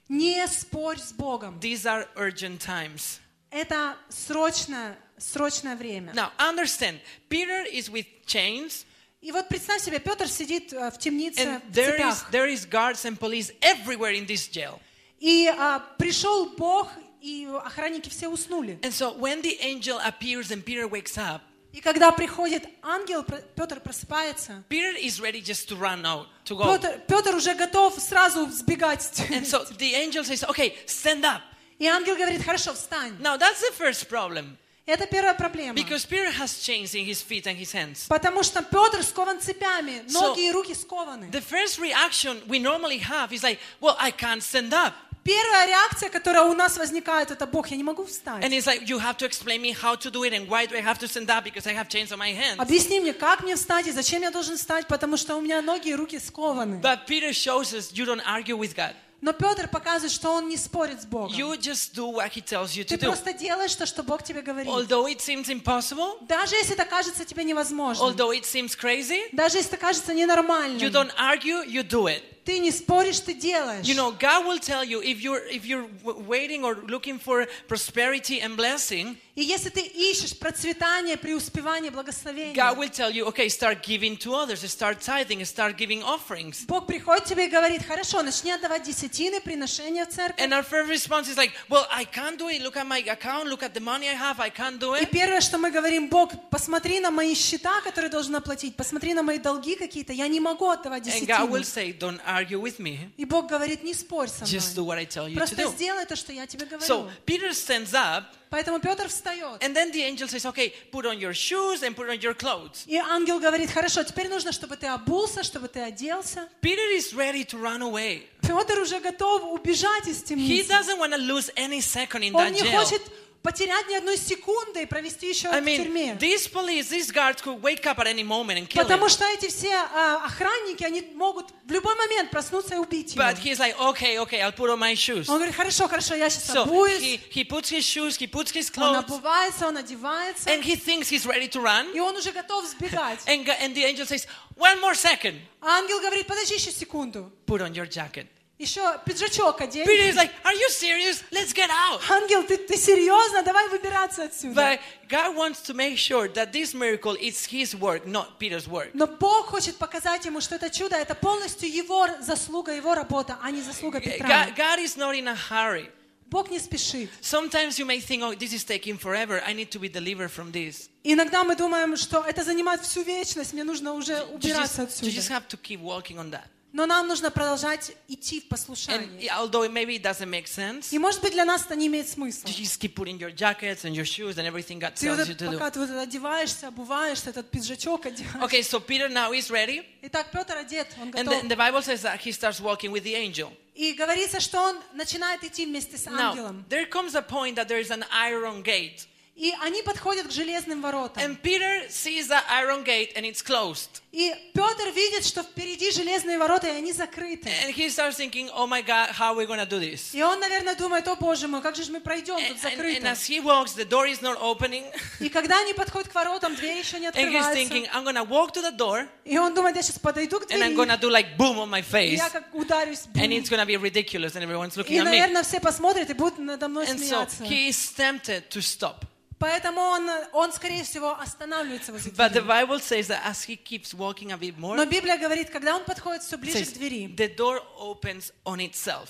Не спорь с Богом. These are urgent times. Это срочное, срочное время. Now, understand, Peter is with chains, И вот представь себе, Петр сидит э, в темнице and в there is, цепях. there is guards and police everywhere in this jail. И а, пришел Бог, и охранники все уснули. And so when the angel appears and Peter wakes up, И когда приходит ангел, про- Петр просыпается. Peter is ready just to run out, to go. Петр, Петр уже готов сразу сбегать. с And so the angel says, okay, stand up. И ангел говорит, хорошо, встань. Now that's the first problem. Это первая проблема. Because Peter has chains in his feet and his hands. Потому что Петр скован цепями, So- ноги и руки скованы. The first reaction we normally have is like, well, I can't stand up. Первая реакция, которая у нас возникает, это Бог, я не могу встать. And it's like, you have to explain me how to do it and why do I have to stand up because I have chains on my hands. Объясни мне, как мне встать и зачем я должен встать, потому что у меня ноги и руки скованы. But Peter shows us you don't argue with God. Но Петр показывает, что он не спорит с Богом. You just do what he tells you to Ты do. просто делаешь то, что Бог тебе говорит. Although it seems impossible, Даже если это кажется тебе невозможным, although it seems crazy, даже если это кажется you ненормальным, don't argue, you do it. Ты не споришь, ты делаешь. You know, God will tell you if you're if you're waiting or looking for prosperity and blessing, И если ты ищешь процветание, преуспевание, благословение, God will tell you, okay, start giving to others, start tithing, start giving offerings. Бог приходит тебе и говорит, хорошо, начни отдавать десятины, приношения в церковь. And our first response is like, well, I can't do it. Look at my account. Look at the money I have. I can't do И it. первое, что мы говорим, Бог, посмотри на мои счета, которые должен оплатить, посмотри на мои долги какие-то, я не могу отдавать And God will десятины. say, don't argue with me. И Бог говорит, не спорь со Just do мной. what I tell you to Просто do. сделай то, что я тебе говорю. So Peter stands up, Поэтому Петр встает. and then the angel says, okay, put on your shoes and put on your clothes. И ангел говорит, хорошо, теперь нужно, чтобы ты обулся, чтобы ты оделся. Peter is ready to run away. Петр уже готов убежать из He темницы. doesn't want to lose any second in Он that не jail. хочет потерять ни одной секунды и провести еще I в mean, тюрьме. these police, these guards could wake up at any moment and kill him. Потому что эти все а, охранники, они могут в любой момент проснуться и убить его. But he's like, okay, okay, I'll put on my shoes. Он говорит, хорошо, хорошо, я сейчас So обуюсь. he, he puts his shoes, he puts his Он clothes, обувается, он одевается. and he thinks he's ready to run. И он уже готов сбегать. And, go- and the angel says, one more second, А ангел говорит, подожди еще секунду. put on your jacket. Еще пиджачок одень. Peter is like, are you serious? Let's get out. Ангел, ты, ты серьезно? Давай выбираться отсюда. But God wants to make sure that this miracle is his work, not Peter's work. Но Бог хочет показать ему, что это чудо, это полностью его заслуга, его работа, а не заслуга Петра. God, God is not in a hurry. Бог не спешит. Sometimes you may think, oh, this is taking forever. I need to be delivered from this. Иногда мы думаем, что это занимает всю вечность, мне нужно уже убираться you just отсюда. have to keep working on that. Но нам нужно продолжать идти в And послушании. although it maybe it doesn't make sense, И может быть для нас это не имеет смысла. you just keep putting your jackets and your shoes and everything God Ты вот tells you это- to do. пока ты вот одеваешься, обуваешься, этот пиджачок одеваешь. Okay, so Peter now is ready. Итак, Петр одет, он And готов. then the Bible says that he starts walking with the angel. И говорится, что он начинает идти вместе с Now, ангелом. there comes a point that there is an iron gate. И они подходят к железным воротам. And Peter sees that iron gate and it's closed. И Петр видит, что впереди железные ворота, и они закрыты. And he starts thinking, oh my God, how are we going to do this? И он, наверное, думает, о боже мой, как же мы пройдем, And, тут and- and закрыто. as he walks, the door is not opening. И когда они подходят к воротам, дверь еще не And he's thinking, открывается. I'm going to walk to the door И он думает, я сейчас подойду к and I'm going to двери, do like boom on my и face. я как ударюсь. бум. And it's going to be ridiculous and everyone's looking И, at me. наверное, все посмотрят и будут надо мной And so смеяться. he is tempted to stop. Поэтому он, он, скорее всего, останавливается возле But the двери. Bible says that as he keeps walking a bit more, Но Библия говорит, когда он подходит все ближе says к двери, the door opens on itself.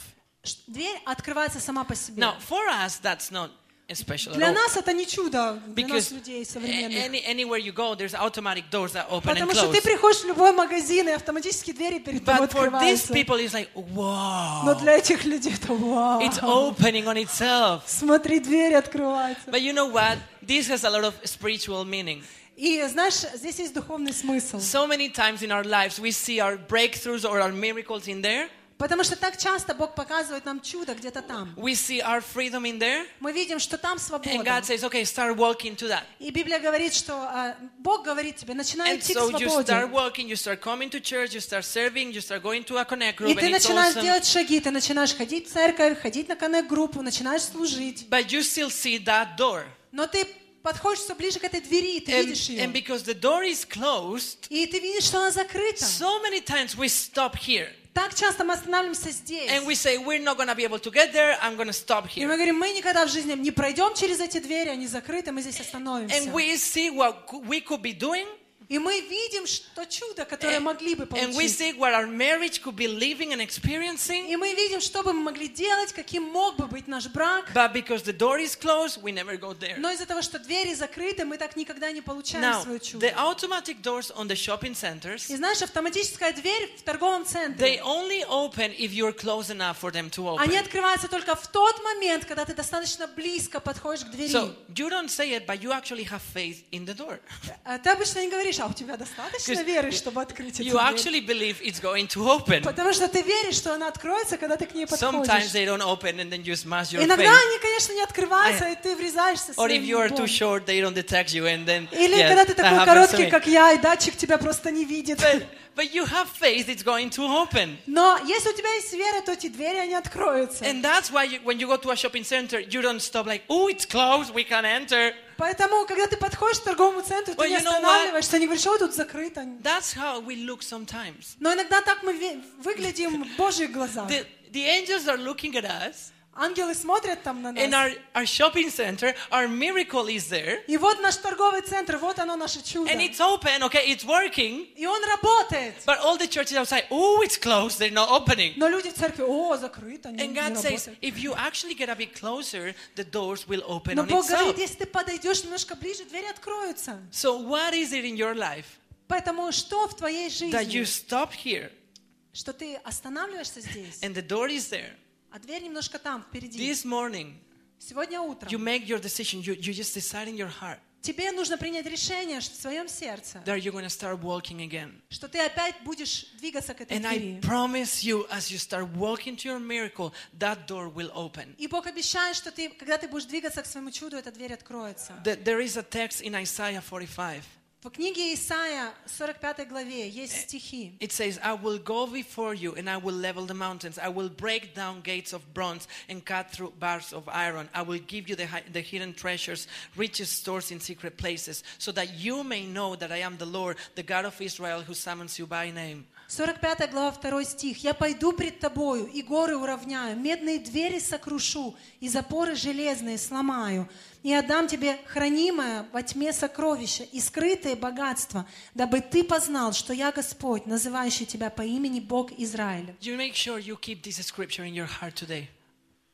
дверь открывается сама по себе. Now, for us, that's not Для all. нас это не чудо, для нас, Because людей a- современных. any, anywhere you go, there's automatic doors that open and Потому что close. ты приходишь в любой магазин, и автоматически двери перед тобой But for these открываются. people, it's like, Но wow, для этих людей это вау. it's opening on itself. Смотри, дверь открывается. But you know what? This has a lot of spiritual meaning. И знаешь, здесь есть духовный смысл. So many times in our lives, we see our breakthroughs or our miracles in there. Потому что так часто Бог показывает нам чудо где-то там. We see our freedom in there. Мы видим, что там And свобода. God says, okay, start walking to that. И Библия говорит, что а, Бог говорит тебе, начинай And идти к so you start свободе. walking, you start coming to church, you start serving, you start going to a connect group, И ты and начинаешь awesome. делать шаги, ты начинаешь ходить в церковь, ходить на коннект-группу, начинаешь служить. But you still see that door. Но ты подходишь все ближе к этой двери, и ты And, видишь and ее. because the door is closed, И ты видишь, что она закрыта. so many times we stop here. Так часто мы останавливаемся здесь. And we say, we're not to be able to get there, I'm to stop И мы here. говорим, мы никогда в жизни не пройдем через эти двери, они закрыты, мы здесь остановимся. And we see what we could be doing, И мы видим что чудо, которое могли бы and we получить. see what our marriage could be living and experiencing. И мы видим, что бы мы могли делать, каким мог бы быть наш брак. But because the door is closed, we never go there. Но из-за того, что двери закрыты, мы так никогда не получаем Now, свое чудо. the automatic doors on the shopping centers, И знаешь, автоматическая дверь в торговом they центре, only open if you're close enough for them to они open. открываются только в тот момент, когда ты достаточно близко подходишь к двери. So you don't say it, but you actually have faith in the door. А Ты обычно не говоришь, а у тебя достаточно веры, чтобы открыть эту You actually believe it's going to open. Потому что ты веришь, что она откроется, когда ты к ней Sometimes подходишь. they don't open and then you smash your Иногда face. они, конечно, не открываются, и ты врезаешься Or if you are too short, they don't detect you and then Или yeah, когда ты такой короткий, как я, и датчик тебя просто не видит. But, but you have faith, it's going to open. Но если у тебя есть вера, то эти двери, они откроются. And that's why you, when you go to a shopping center, you don't stop like, oh, it's closed, we can't enter. Поэтому, когда ты подходишь к торговому центру, ты Well, не останавливаешься, не говоришь, ой, тут закрыто. That's how we look sometimes. Но иногда так мы выглядим в Божьих глазах. The, the angels are looking at us, Ангелы смотрят там на in нас. our, our shopping center, our miracle is there, И вот наш торговый центр, вот оно наше чудо. and it's open, okay, it's working. И он работает. But all the churches outside, oh, it's closed, they're not opening. Но люди в церкви, о, закрыто, не, And не God says, работает. if you actually get a bit closer, the doors will open Но on Бог itself. говорит, если ты подойдешь немножко ближе, двери откроются. So what is it in your life Поэтому что в твоей that you жизни? stop here Что ты останавливаешься здесь, and the door is there? А дверь немножко там, впереди. This morning, Сегодня утром you make your decision. You, you just decide in your heart тебе нужно принять решение что в своем сердце, that you're going to start walking again. что ты опять будешь двигаться к этой And I двери. promise you, as you start walking to your miracle, that door will open. И Бог обещает, что ты, когда ты будешь двигаться к своему чуду, эта дверь откроется. Th- There is a text in Isaiah 45. В книге Исаия, 45 главе, есть стихи. It says, I will go before you and I will level the mountains. I will break down gates of bronze and cut through bars of iron. I will give you the, hi- the hidden treasures, riches stores in secret places, so that you may know that I am the Lord, the God of Israel, who summons you by name. 45 глава, 2 стих. «Я пойду пред тобою, и горы уравняю, медные двери сокрушу, и запоры железные сломаю, и отдам тебе хранимое во тьме сокровища и скрытые богатства, дабы ты познал, что я Господь, называющий тебя по имени Бог Израиля». Sure.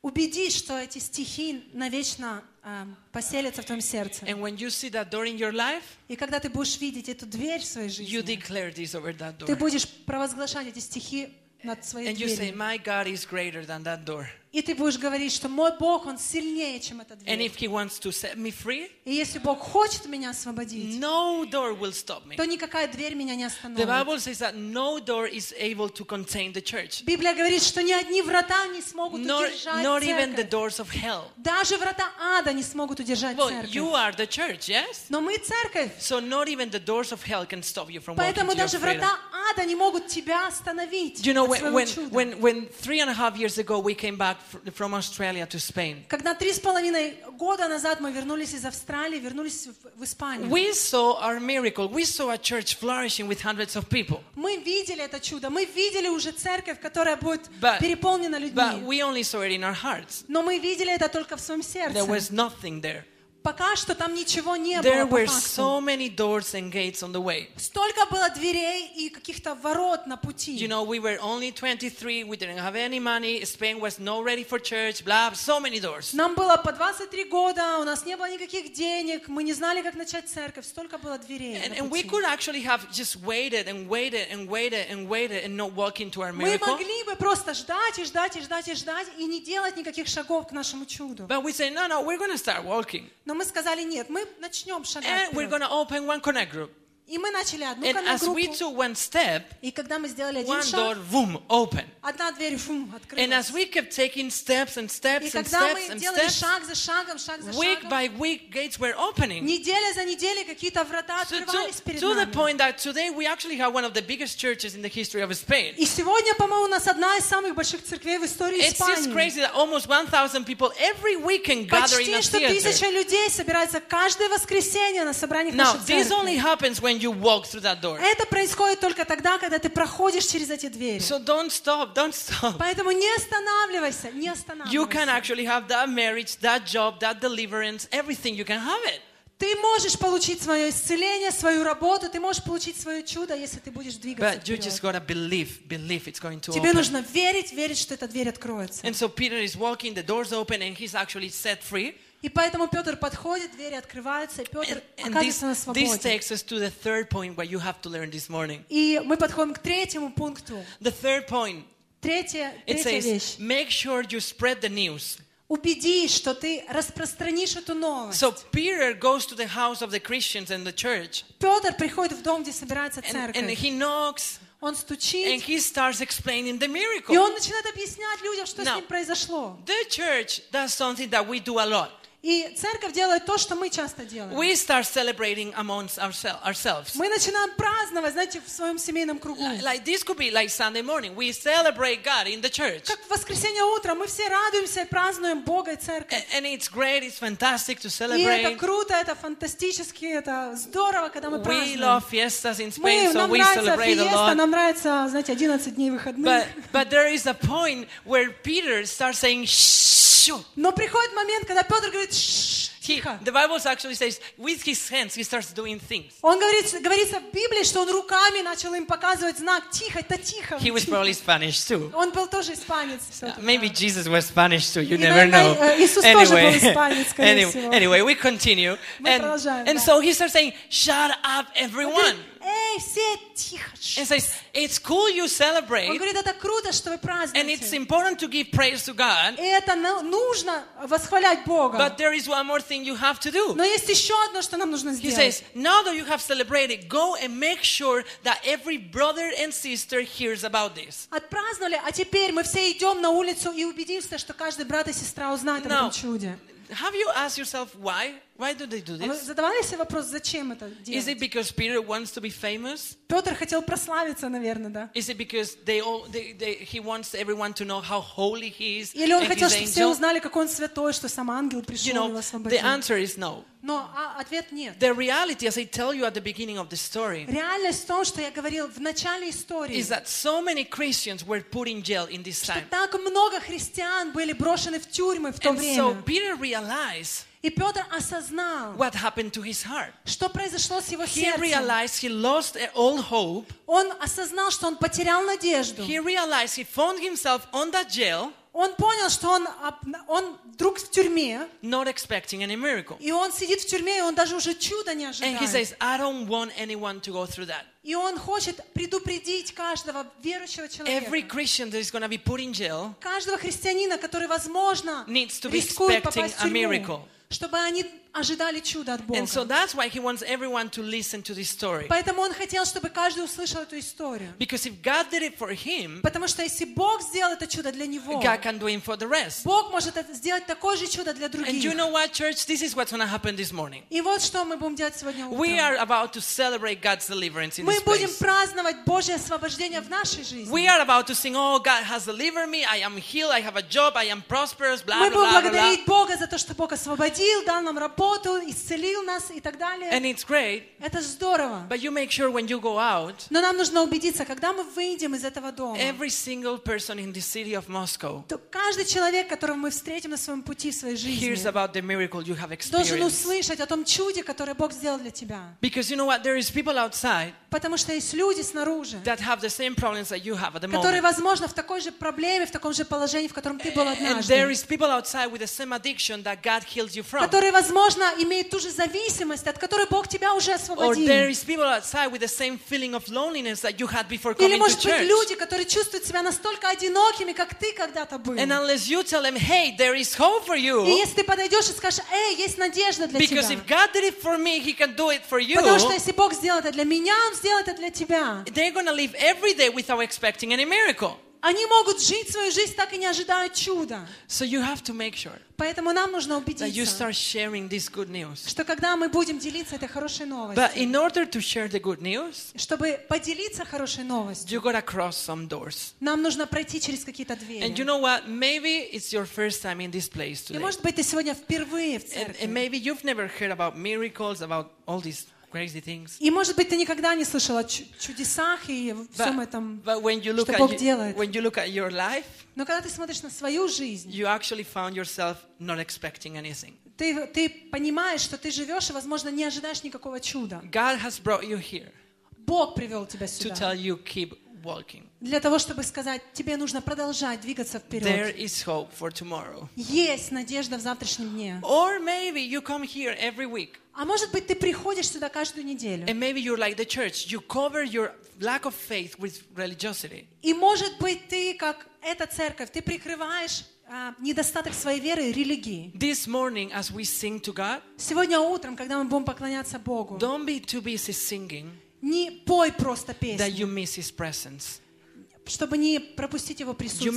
Убедись, что эти стихи навечно э, поселятся в твоем сердце. And when you see that door in your life, И когда ты будешь видеть эту дверь в своей you жизни, declare this over that ты door. будешь провозглашать эти стихи над своей And you say, дверью. My God is greater than that door. И ты будешь говорить, что мой Бог, Он сильнее, чем эта And дверь. if He wants to set me free, И если Бог хочет меня освободить, no door will stop me. то никакая дверь меня не The остановит. Bible says that no door is able to contain the church, Библия говорит, что ни одни врата не смогут nor, удержать not even the церковь. doors of hell. Даже врата ада не смогут удержать Well, церковь. you are the church, yes? Но мы церковь. So not even the doors of hell can stop you from Поэтому даже врата ада не могут тебя остановить You know, when, when, when, when three and a half years ago we came back from Australia to Spain, Когда три с половиной года назад мы вернулись из Австралии, вернулись в, в Испанию, we saw our miracle. We saw a church flourishing with hundreds of people. мы видели это чудо, мы видели уже церковь, которая будет But- переполнена But людьми. we only saw it in our hearts. Но мы видели это только в своем сердце. There was nothing there. Пока что там ничего не There было по were факту. so many doors and gates on the way. Столько было дверей и каких-то ворот на пути. You know, we were only 23, we didn't have any money, Spain was not ready for church, blah, so many doors. Нам было по 23 года, у нас не было никаких денег, мы не знали, как начать церковь, столько было дверей. And, and we could actually have just waited and waited and waited and waited and not walk into our Мы miracle. могли бы просто ждать и ждать и ждать и ждать и не делать никаких шагов к нашему чуду. But we say, no, no, we're going to start walking. Но мы сказали, нет, мы начнем шагать And we're open one connect group. И мы начали одну And as we группу. took one step, И когда мы сделали один one door, шаг, boom, open. одна дверь фум, And открылась. as we kept taking steps and И steps and когда steps мы and делали steps, шаг за шагом, шаг за week шагом, by week, gates were opening. неделя за неделей какие-то врата So открывались to, перед to the нами. point that today we actually have one of the biggest churches in the history of Spain. И сегодня, по-моему, у нас одна из самых больших церквей в истории It's Испании. crazy that almost 1,000 people every weekend gather in Почти a что тысяча theater. людей собирается каждое воскресенье на собраниях Now, нашей this церкви. only happens when you walk through that door. Это происходит только тогда, когда ты проходишь через эти двери. So don't stop, don't stop. Поэтому не останавливайся, не You can останавливайся. actually have that marriage, that job, that deliverance, everything. You can have it. Ты можешь получить свое исцеление, свою работу, ты можешь получить свое чудо, если ты будешь двигаться But you just вперед. gotta believe, believe it's going to Тебе open. нужно верить, верить, что эта дверь откроется. And so Peter is walking, the doors open, and he's actually set free. И поэтому Петр подходит, двери открываются, и Петр And, and this, оказывается на this свободе. takes us to the third point what you have to learn this morning. И мы подходим к третьему пункту. The third point, Третья, it третья says, вещь. make sure you spread the news. Убедись, что ты распространишь эту новость. So Peter goes to the house of the Christians and the church, Петр приходит в дом, где собирается and, and церковь. he knocks, Он and стучит, he starts explaining the и miracle. он начинает объяснять людям, что с Now, ним произошло. The church does something that we do a lot. И церковь делает то, что мы часто делаем. We start celebrating amongst oursel- ourselves. Мы начинаем праздновать, знаете, в своем семейном кругу. Like this could be like Sunday morning. We celebrate God in the church. Как в воскресенье утром мы все радуемся и празднуем Бога и церковь. A- And it's great, it's fantastic to И это celebrate. круто, это фантастически, это здорово, когда мы We празднуем. love fiestas in Мы, Spain, so нам we celebrate a фиеста, lot. нам нравится, знаете, 11 дней выходных. But, but there is a point where Peter starts saying, shh. Но приходит момент, когда Петр говорит, «Шш, He, тихо. the Bible actually says, with his hands, he starts doing things. Он говорит, говорится в Библии, что он руками начал им показывать знак, тихо, это тихо. He was тихо». probably Spanish too. Он был тоже испанец. всё-таки. Maybe Jesus was Spanish too, you И, never наверное, know. э, Иисус тоже был испанец, скорее anyway, всего. anyway, we continue. Мы And, продолжаем, and да. so he starts saying, shut up, Он everyone. Эй, все, тихо. шш». And says, it's cool you Он celebrate, говорит, это круто, что вы and it's празднуете. important to give praise to God, И это ну- нужно восхвалять Бога. but there is one more thing you have to do. Но есть еще одно, что нам нужно He сделать. says, now that you have celebrated, go and make sure that every brother and sister hears about this. Отпраздновали, а теперь мы все идем на улицу и убедимся, что каждый брат и сестра узнает об этом чуде. Have you asked yourself why? Why do they do А вы this? задавали себе вопрос, зачем это Is it делать? because Peter wants to be famous? Петр хотел прославиться, наверное, да? Is it because they all they, they, he wants everyone to know how holy he is Или он and хотел, his чтобы все angel? узнали, какой он святой, что сам ангел You пришел и know, его the освободил. answer is no. Но а, ответ нет. The reality, as I tell you at the beginning of the story, Реальность в том, что я говорил в начале истории, is that so many Christians were put in jail in this что time. так много христиан были брошены в тюрьмы в то And so время. Peter realized И Петр осознал, what happened to his heart. что произошло с его He сердцем. realized he lost all hope. Он осознал, что он потерял надежду. He realized he found himself on that jail, Он понял, что он, он вдруг в тюрьме, not expecting any miracle. и он сидит в тюрьме, и он даже уже чуда не And he ожидает. says, I don't want anyone to go through that. И он хочет предупредить каждого верующего Every человека, Christian that is going to be put in jail каждого христианина, который, возможно, needs to be рискует expecting попасть в a тюрьму, miracle. Чтобы они ожидали чуда от Бога. And so that's why he wants everyone to listen to this story. Поэтому он хотел, чтобы каждый услышал эту историю. Because if God did it for him, Потому что если Бог сделал это чудо для него, God can do it for the rest. Бог может это сделать такое же чудо для And других. you know what, church? This is what's going to happen this morning. И вот что мы будем делать сегодня We утром. are about to celebrate God's deliverance in Мы this будем place. праздновать Божье освобождение в нашей жизни. We are about to sing, oh, God has delivered me. I am healed. I have a job. I am prosperous. Blah, Мы blah, будем blah, blah, blah. благодарить Бога за то, что Бог освободил, дал нам работу, работу, исцелил нас и так далее. And it's great, Это здорово. but you make sure when you go out, Но нам нужно убедиться, когда мы выйдем из этого дома, every single person in the city of Moscow то каждый человек, которого мы встретим на своем пути в своей hears жизни, about the miracle you have должен experienced. услышать о том чуде, которое Бог сделал для тебя. Because you know what? There is people outside Потому что есть люди снаружи, that have the same problems that you have at the которые, moment. возможно, в такой же проблеме, в таком же положении, в котором ты был And there однажды. is people outside with the same addiction that God healed you from. Которые, возможно, имеют ту же зависимость, от которой Бог тебя уже Or освободил. there is people outside with the same feeling of loneliness that you had before Или, coming to может быть, church. люди, которые чувствуют себя настолько одинокими, как ты когда-то был. And unless you tell them, hey, there is hope for И you, если ты подойдешь и скажешь, эй, есть надежда для because тебя. if God did it for me, He can do it for you. Потому что если Бог сделал это для меня, Он сделает это для тебя. They're going to live every day without expecting any miracle. Они могут жить свою жизнь, так и не ожидая чуда. So you have to make sure Поэтому нам нужно that you убедиться, start sharing this good news. что когда мы будем делиться этой хорошей But новостью, in order to share the good news, чтобы поделиться хорошей новостью, you got to cross some doors. нам нужно пройти через какие-то And you двери. know what? Maybe it's your first time in this place И может быть, ты сегодня впервые в And, церкви. and maybe you've never heard about miracles, about all these crazy things. И может быть, ты никогда не слышал о чу- чудесах и всем But, этом. but when you look что Бог делает. when you look at your life, Но когда ты смотришь на свою жизнь, you actually found yourself not expecting anything. ты, ты понимаешь, что ты живешь и, возможно, не ожидаешь никакого чуда. God has brought you here Бог привел тебя to сюда tell you keep walking. для того, чтобы сказать, тебе нужно продолжать двигаться There вперед. is hope for tomorrow. Есть надежда в завтрашнем дне. Or maybe you come here every week А может быть, ты приходишь сюда каждую неделю. and maybe you're like the church. You cover your lack of faith with religiosity. И может быть, ты, как эта церковь, ты прикрываешь а, недостаток своей веры религии. This morning, as we sing to God, Сегодня утром, когда мы будем поклоняться Богу, don't be too busy singing не пой просто that песню, you miss His presence. чтобы не пропустить Его sure присутствие.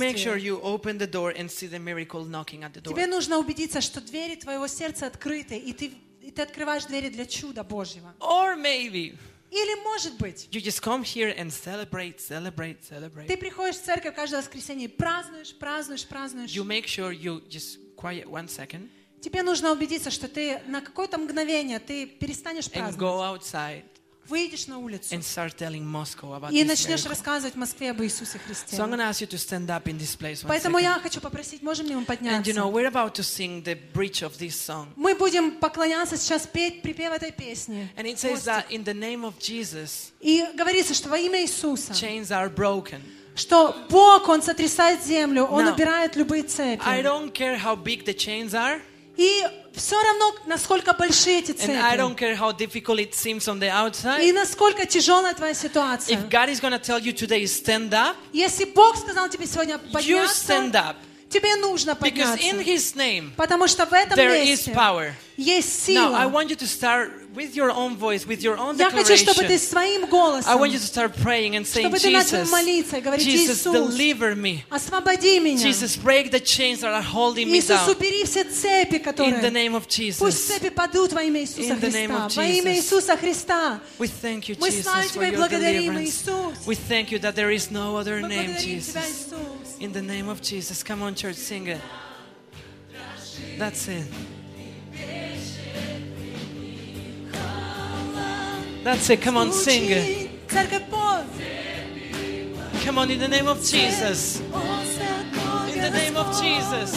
and. Тебе нужно убедиться, что двери твоего сердца открыты, и ты, и ты открываешь двери для чуда Божьего. Or maybe Или, может быть, you just come here and celebrate, celebrate, celebrate. ты приходишь в церковь каждое воскресенье и празднуешь, празднуешь, празднуешь. You make sure you just quiet one second Тебе нужно убедиться, что ты на какое-то мгновение ты перестанешь and праздновать, go outside выйдешь на улицу and start telling Moscow about и начнешь рассказывать Москве об Иисусе Христе. So I'm going to ask you to stand up in this place Поэтому я хочу попросить, можем ли мы And подняться? you know, we're about to sing the bridge of this song. Мы будем поклоняться сейчас, петь припев этой песни. And it says that in the name of Jesus, И говорится, что во имя Иисуса, chains are broken. что Бог, Он сотрясает землю, Он Now, убирает любые I цепи. don't care how big the chains are, И все равно, насколько большие эти and I don't цепи. care how difficult it seems on the И outside. насколько тяжелая твоя ситуация. If God is going to tell you today, stand up, Если Бог сказал тебе сегодня you stand подняться, up. тебе нужно Because in подняться. His name, Потому что в этом there is месте power. есть Now, I сила. want you to start with your own voice, with your own Я хочу, чтобы ты declaration. своим I голосом, want you to start praying and saying, чтобы ты начал Jesus, молиться и говорить, Jesus, Иисус, deliver me. освободи меня. Jesus, break the chains that are holding me Иисус, down. убери все цепи, In the которые... name of Пусть Jesus. цепи падут во имя Иисуса In the name Христа. of Во имя Jesus. Иисуса Христа. We thank you, Мы Jesus, славим for Тебя и your благодарим, deliverance. Иисус. We thank you that there is no other Мы name, благодарим Тебя, Jesus. Иисус. In the name of Jesus. Come on, church, sing it. That's it. That's it. Come on, sing it. Звучит Церковь пой. Come on, in the name of Jesus. О, святой In the name of Господь, Jesus.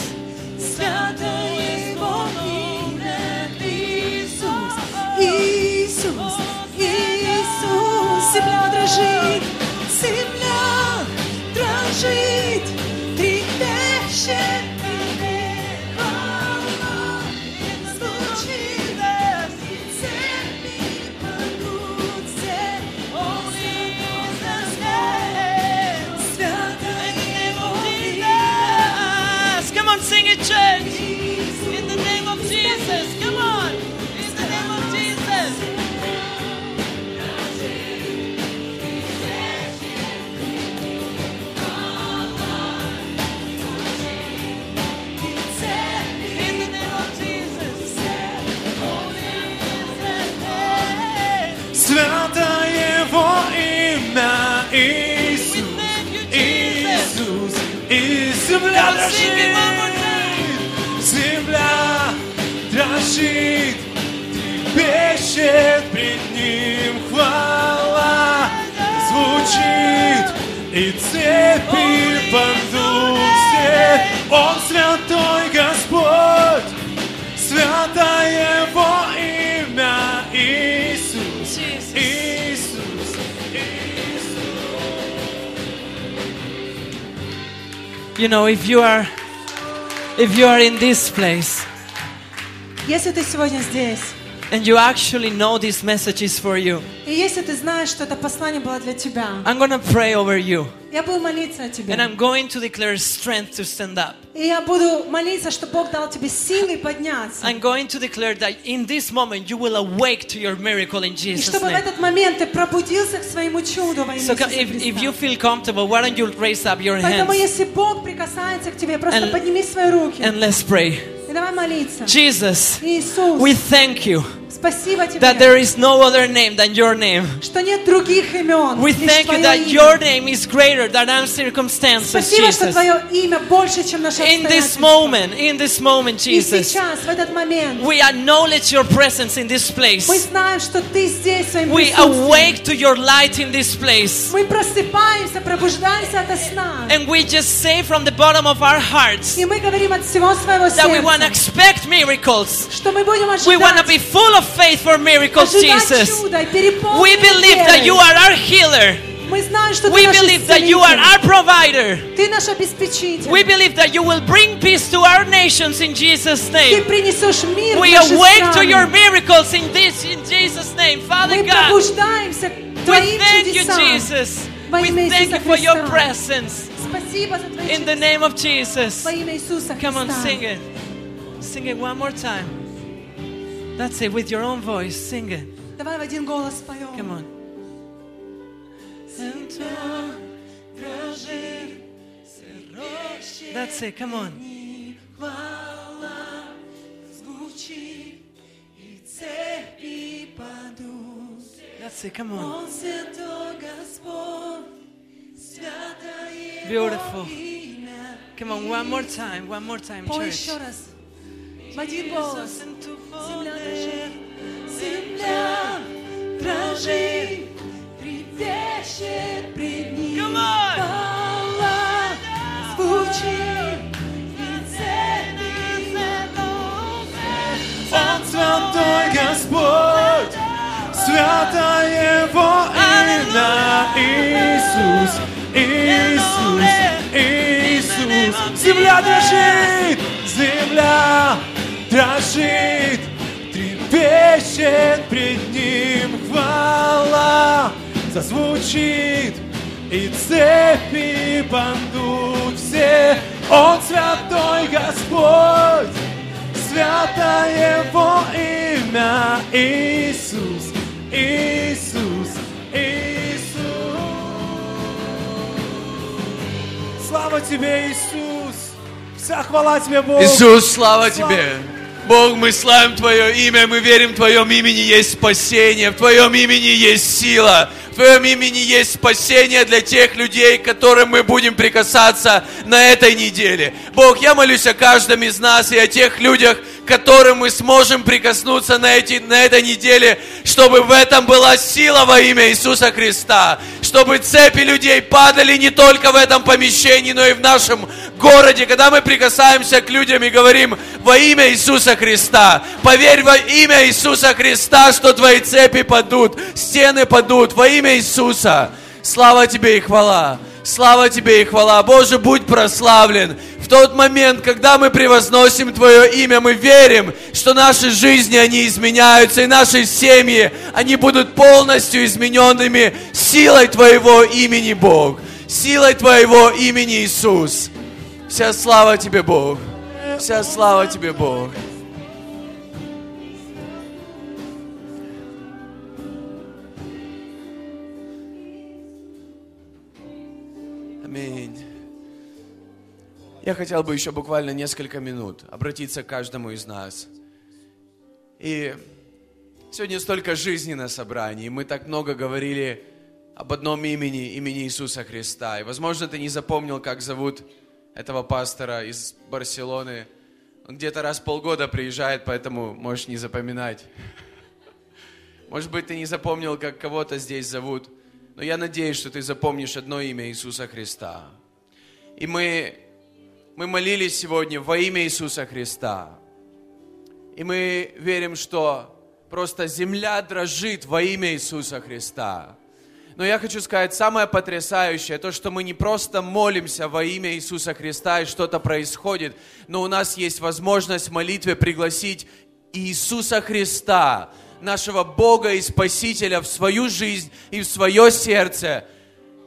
Святое Его имя Иисус. Иисус, Иисус. Земля дрожит, земля трепещет пред ним хвала, звучит, и цепи падут все. Он святой Господь, святое Его имя Иисус. Иисус, Иисус. You know, if you are if you are in this place Если ты сегодня здесь, and you actually know this message is for you, и если ты знаешь, что это послание было для тебя, I'm gonna pray over you. я буду молиться о тебе. And I'm going to declare strength to stand up. И я буду молиться, чтобы Бог дал тебе силы подняться. I'm going to declare that in this moment you will awake to your miracle in И Jesus' чтобы в name. этот момент ты пробудился к своему чуду во имя So Иисуса come- if, if Христа. you feel comfortable, why don't you raise up your Поэтому hands если Бог прикасается к тебе, просто And- подними свои руки and let's pray. и давай молиться. Jesus, Иисус, we thank you спасибо тебе, that there is no other name than your name. что нет других имен, We лишь thank you Твое that имя. your name is greater than our circumstances, Спасибо, что Jesus. Твое имя больше, чем наше In this обстоятельства. moment, in this moment, И Jesus, сейчас, в этот момент, we acknowledge your presence in this place. мы знаем, что Ты здесь своим We присутствием. awake to your light in this place. Мы просыпаемся, пробуждаемся ото сна. And we just say from the bottom of our hearts И мы говорим от всего своего that we want to сердца, expect miracles. что мы будем We want to ожидать, be full of of faith for miracles, Jesus. We believe that you are our healer. We believe that you are our provider. We believe that you will bring peace to our nations in Jesus' name. We awake to your miracles in, this, in Jesus' name, Father God. We thank you, Jesus. We thank you for your presence. In the name of Jesus. Come on, sing it. Sing it one more time. That's it, with your own voice. Sing it. Давай в один голос поем. Come on. That's it, come on. That's it, come on. Beautiful. Come on, one more time, one more time, Пой church. В один голос. Земля Земля дрожит, трепещет пред ним. Come on! Хвала звучит, Он святой Господь, святое Его имя Иисус, Иисус, Иисус. Земля дрожит, земля дрожит, трепещет пред Ним хвала, зазвучит, и цепи падут все. Он святой Господь, Святое Его имя Иисус, Иисус, Иисус. Слава Тебе, Иисус! Вся хвала Тебе, Бог! Иисус, слава Тебе! Бог, мы славим Твое имя, мы верим, в Твоем имени есть спасение, в Твоем имени есть сила, в Твоем имени есть спасение для тех людей, к которым мы будем прикасаться на этой неделе. Бог, я молюсь о каждом из нас и о тех людях, к которым мы сможем прикоснуться на, эти, на этой неделе, чтобы в этом была сила во имя Иисуса Христа, чтобы цепи людей падали не только в этом помещении, но и в нашем городе, когда мы прикасаемся к людям и говорим во имя Иисуса Христа. Поверь во имя Иисуса Христа, что твои цепи падут, стены падут во имя Иисуса. Слава тебе и хвала. Слава тебе и хвала. Боже, будь прославлен. В тот момент, когда мы превозносим Твое имя, мы верим, что наши жизни, они изменяются, и наши семьи, они будут полностью измененными силой Твоего имени, Бог. Силой Твоего имени, Иисус. Вся слава Тебе, Бог. Вся слава Тебе, Бог. Аминь. Я хотел бы еще буквально несколько минут обратиться к каждому из нас. И сегодня столько жизни на собрании. Мы так много говорили об одном имени, имени Иисуса Христа. И, возможно, ты не запомнил, как зовут этого пастора из Барселоны, Он где-то раз в полгода приезжает, поэтому можешь не запоминать. Может быть, ты не запомнил, как кого-то здесь зовут, но я надеюсь, что ты запомнишь одно имя Иисуса Христа. И мы, мы молились сегодня во имя Иисуса Христа. И мы верим, что просто земля дрожит во имя Иисуса Христа. Но я хочу сказать, самое потрясающее, то, что мы не просто молимся во имя Иисуса Христа и что-то происходит, но у нас есть возможность в молитве пригласить Иисуса Христа, нашего Бога и Спасителя в свою жизнь и в свое сердце.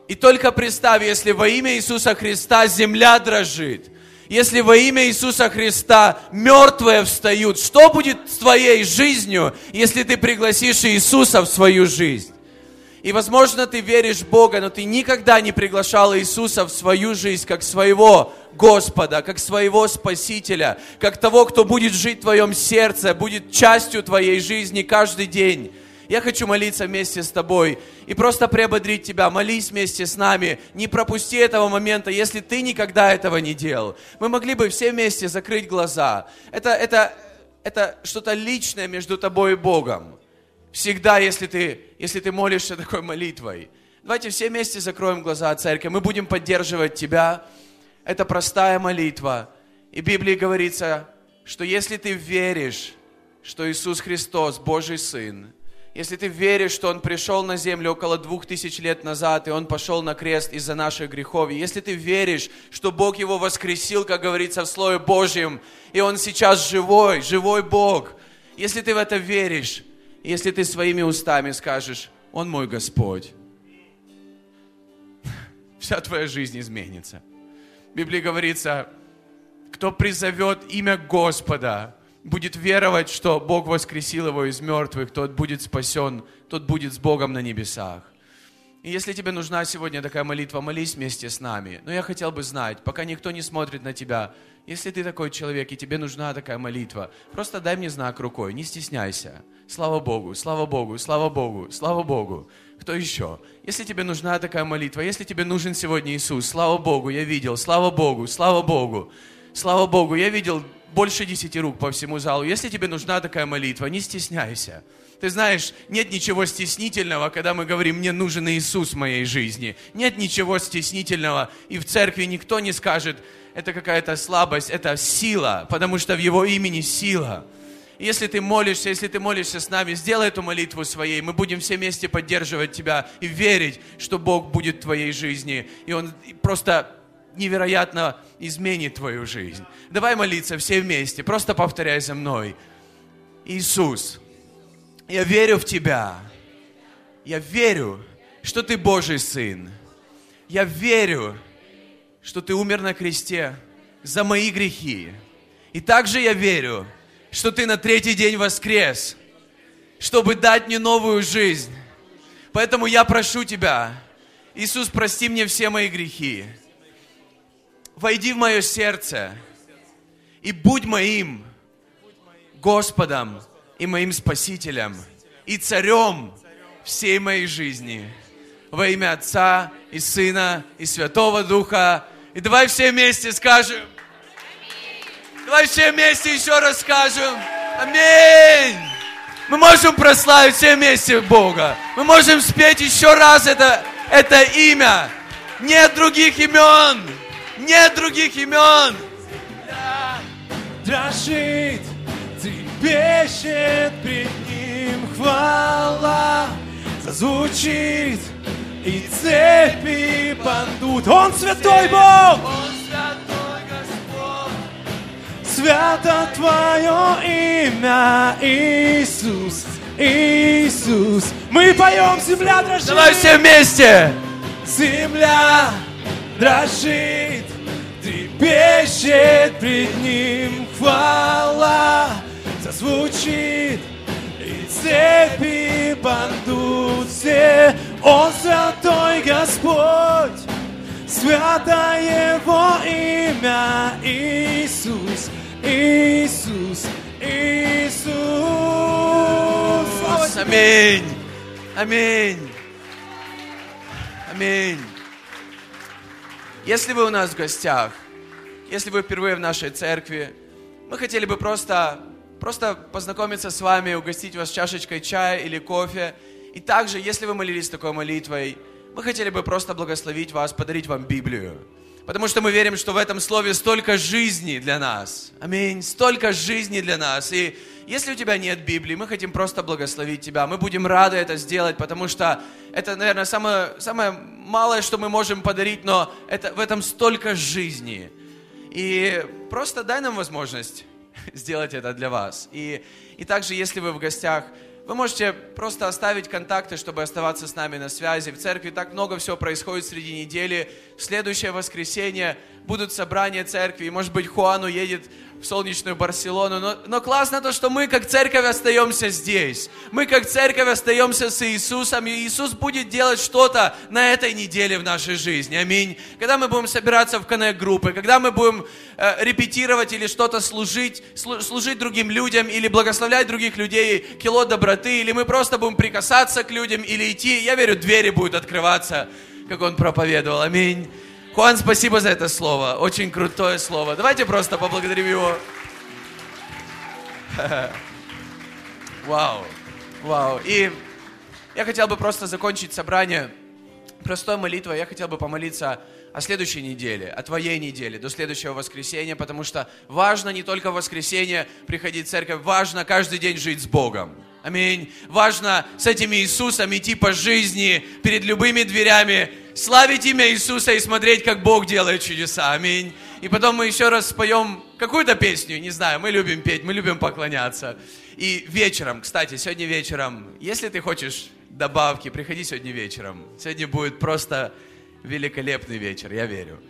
И только представь, если во имя Иисуса Христа земля дрожит, если во имя Иисуса Христа мертвые встают, что будет с твоей жизнью, если ты пригласишь Иисуса в свою жизнь? И, возможно, ты веришь в Бога, но ты никогда не приглашал Иисуса в свою жизнь как своего Господа, как своего Спасителя, как того, кто будет жить в твоем сердце, будет частью твоей жизни каждый день. Я хочу молиться вместе с тобой и просто приободрить тебя. Молись вместе с нами. Не пропусти этого момента, если ты никогда этого не делал. Мы могли бы все вместе закрыть глаза. Это, это, это что-то личное между тобой и Богом всегда, если ты, если ты молишься такой молитвой. Давайте все вместе закроем глаза, церковь. Мы будем поддерживать тебя. Это простая молитва. И в Библии говорится, что если ты веришь, что Иисус Христос, Божий Сын, если ты веришь, что Он пришел на землю около двух тысяч лет назад, и Он пошел на крест из-за наших грехов, если ты веришь, что Бог Его воскресил, как говорится в Слове Божьем, и Он сейчас живой, живой Бог, если ты в это веришь, если ты своими устами скажешь, Он мой Господь, вся твоя жизнь изменится. В Библии говорится, кто призовет имя Господа, будет веровать, что Бог воскресил его из мертвых, тот будет спасен, тот будет с Богом на небесах. И если тебе нужна сегодня такая молитва, молись вместе с нами. Но я хотел бы знать, пока никто не смотрит на тебя, если ты такой человек и тебе нужна такая молитва, просто дай мне знак рукой, не стесняйся. Слава Богу, слава Богу, слава Богу, слава Богу. Кто еще? Если тебе нужна такая молитва, если тебе нужен сегодня Иисус, слава Богу, я видел, слава Богу, слава Богу, слава Богу, я видел больше десяти рук по всему залу. Если тебе нужна такая молитва, не стесняйся. Ты знаешь, нет ничего стеснительного, когда мы говорим, мне нужен Иисус в моей жизни. Нет ничего стеснительного. И в церкви никто не скажет, это какая-то слабость, это сила, потому что в Его имени сила. Если ты молишься, если ты молишься с нами, сделай эту молитву своей. Мы будем все вместе поддерживать тебя и верить, что Бог будет в твоей жизни. И Он просто невероятно изменит твою жизнь. Давай молиться все вместе. Просто повторяй за мной. Иисус, я верю в Тебя. Я верю, что Ты Божий Сын. Я верю, что Ты умер на кресте за мои грехи. И также я верю, что Ты на третий день воскрес, чтобы дать мне новую жизнь. Поэтому я прошу Тебя, Иисус, прости мне все мои грехи. Войди в мое сердце и будь моим Господом и моим Спасителем и Царем всей моей жизни. Во имя Отца и Сына и Святого Духа. И давай все вместе скажем, Давай все вместе еще раз скажем. Аминь. Мы можем прославить все вместе Бога. Мы можем спеть еще раз это, это имя. Нет других имен. Нет других имен. Дрожит, трепещет пред ним хвала. Зазвучит, и цепи падут. Он святой Бог! Он святой Господь. Свято Твое имя, Иисус, Иисус. Мы поем, земля дрожит. Давай все вместе. Земля дрожит, трепещет пред Ним хвала. Зазвучит, и цепи падут все. Он святой Господь, свято Его имя, Иисус, Иисус, Иисус. Аминь. Аминь. Аминь. Если вы у нас в гостях, если вы впервые в нашей церкви, мы хотели бы просто, просто познакомиться с вами, угостить вас чашечкой чая или кофе. И также, если вы молились такой молитвой, мы хотели бы просто благословить вас, подарить вам Библию. Потому что мы верим, что в этом слове столько жизни для нас. Аминь. Столько жизни для нас. И если у тебя нет Библии, мы хотим просто благословить тебя. Мы будем рады это сделать, потому что это, наверное, самое, самое малое, что мы можем подарить, но это, в этом столько жизни. И просто дай нам возможность сделать это для вас. И, и также, если вы в гостях, вы можете просто оставить контакты, чтобы оставаться с нами на связи. В церкви так много всего происходит среди недели. В следующее воскресенье будут собрания церкви. Может быть, Хуан уедет в солнечную Барселону. Но, но классно то, что мы как церковь остаемся здесь. Мы как церковь остаемся с Иисусом. И Иисус будет делать что-то на этой неделе в нашей жизни. Аминь. Когда мы будем собираться в коннект-группы, когда мы будем э, репетировать или что-то служить, слу- служить другим людям, или благословлять других людей, кило доброты, или мы просто будем прикасаться к людям, или идти, я верю, двери будут открываться, как он проповедовал. Аминь. Хуан, спасибо за это слово. Очень крутое слово. Давайте просто поблагодарим его. Вау. Вау. И я хотел бы просто закончить собрание простой молитвой. Я хотел бы помолиться о следующей неделе, о твоей неделе, до следующего воскресенья, потому что важно не только в воскресенье приходить в церковь, важно каждый день жить с Богом. Аминь. Важно с этим Иисусом идти по жизни перед любыми дверями, славить имя Иисуса и смотреть, как Бог делает чудеса. Аминь. И потом мы еще раз споем какую-то песню, не знаю, мы любим петь, мы любим поклоняться. И вечером, кстати, сегодня вечером, если ты хочешь добавки, приходи сегодня вечером. Сегодня будет просто великолепный вечер, я верю.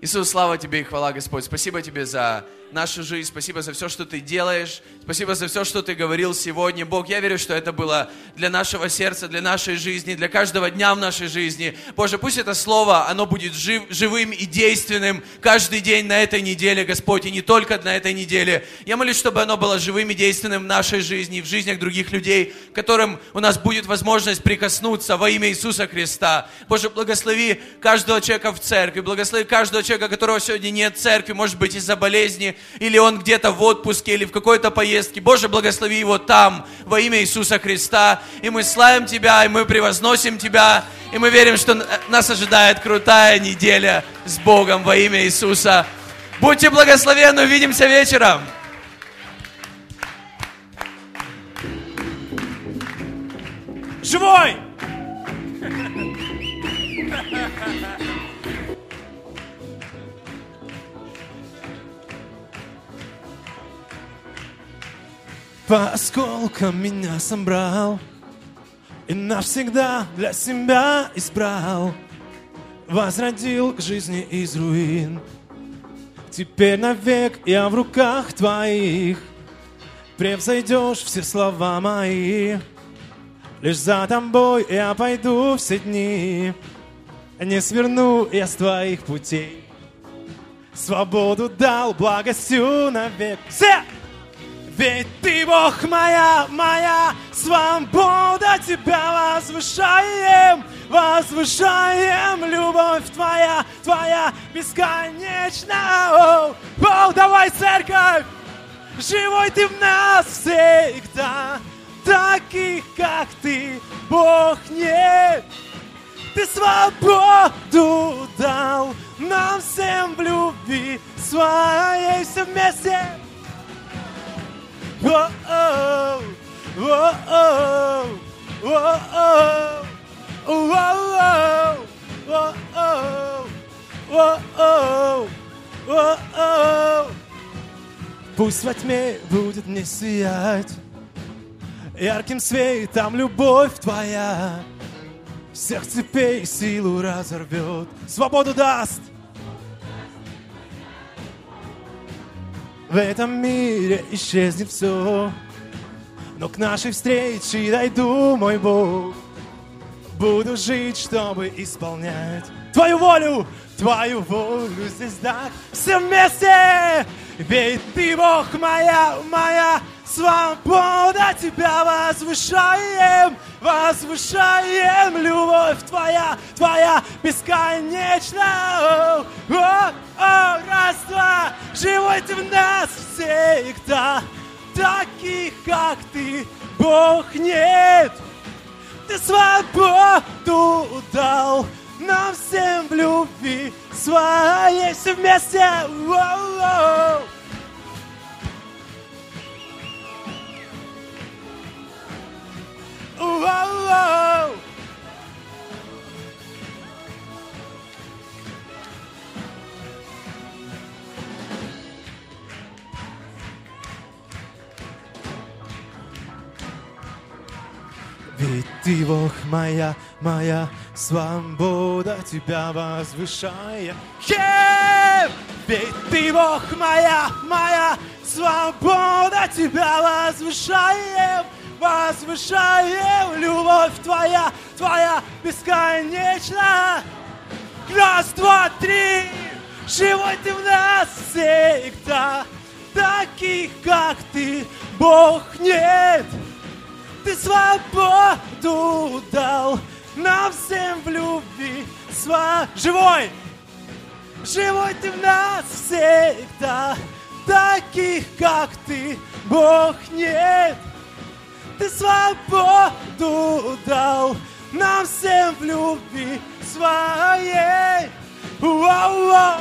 Иисус, слава Тебе и хвала, Господь. Спасибо Тебе за нашу жизнь, спасибо за все, что Ты делаешь, спасибо за все, что Ты говорил сегодня. Бог, я верю, что это было для нашего сердца, для нашей жизни, для каждого дня в нашей жизни. Боже, пусть это слово, оно будет жив, живым и действенным каждый день на этой неделе, Господь, и не только на этой неделе. Я молюсь, чтобы оно было живым и действенным в нашей жизни, в жизнях других людей, которым у нас будет возможность прикоснуться во имя Иисуса Христа. Боже, благослови каждого человека в церкви, благослови каждого человека, которого сегодня нет в церкви, может быть, из-за болезни, или он где-то в отпуске, или в какой-то поездке. Боже, благослови его там, во имя Иисуса Христа. И мы славим Тебя, и мы превозносим Тебя, и мы верим, что нас ожидает крутая неделя с Богом во имя Иисуса. Будьте благословенны, увидимся вечером. Живой! По осколкам меня собрал И навсегда для себя избрал. Возродил к жизни из руин. Теперь навек я в руках твоих. Превзойдешь все слова мои. Лишь за тобой я пойду все дни. Не сверну я с твоих путей. Свободу дал благостью навек. Все! Ведь ты Бог моя, моя свобода, тебя возвышаем, возвышаем, любовь твоя, твоя бесконечна. О, Бог, давай, церковь, живой ты в нас всегда, таких, как ты, Бог нет. Ты свободу дал нам всем в любви своей все вместе. Пусть во тьме будет не сиять Ярким светом любовь твоя. Всех цепей силу разорвет Свободу даст В этом мире исчезнет все Но к нашей встрече дойду, мой Бог. Буду жить, чтобы исполнять Твою волю, Твою волю здесь так Все вместе! Ведь Ты Бог моя, моя свобода тебя возвышаем, возвышаем, любовь твоя, твоя бесконечна. О, о, о, раз, два, живой ты в нас всегда, таких, как ты, Бог нет. Ты свободу дал нам всем в любви своей все вместе. Ведь ты, Бог моя, моя свобода тебя возвышая. Хе! Ведь ты, Бог моя, моя свобода тебя возвышаем, возвышаем, любовь твоя, твоя бесконечна. Раз, два, три, живой ты в нас всегда, таких, как ты, Бог нет. Ты свободу дал нам всем в любви сва... Живой! Живой ты в нас всегда, таких, как ты, Бог нет. Ты свободу дал нам всем в любви своей. Уау-уау.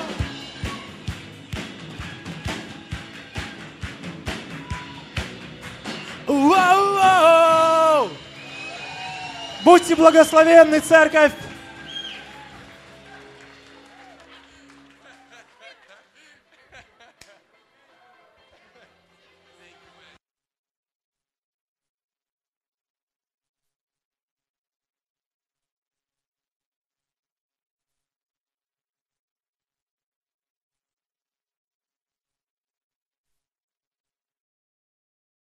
Уау-уау. Будьте благословенны, церковь!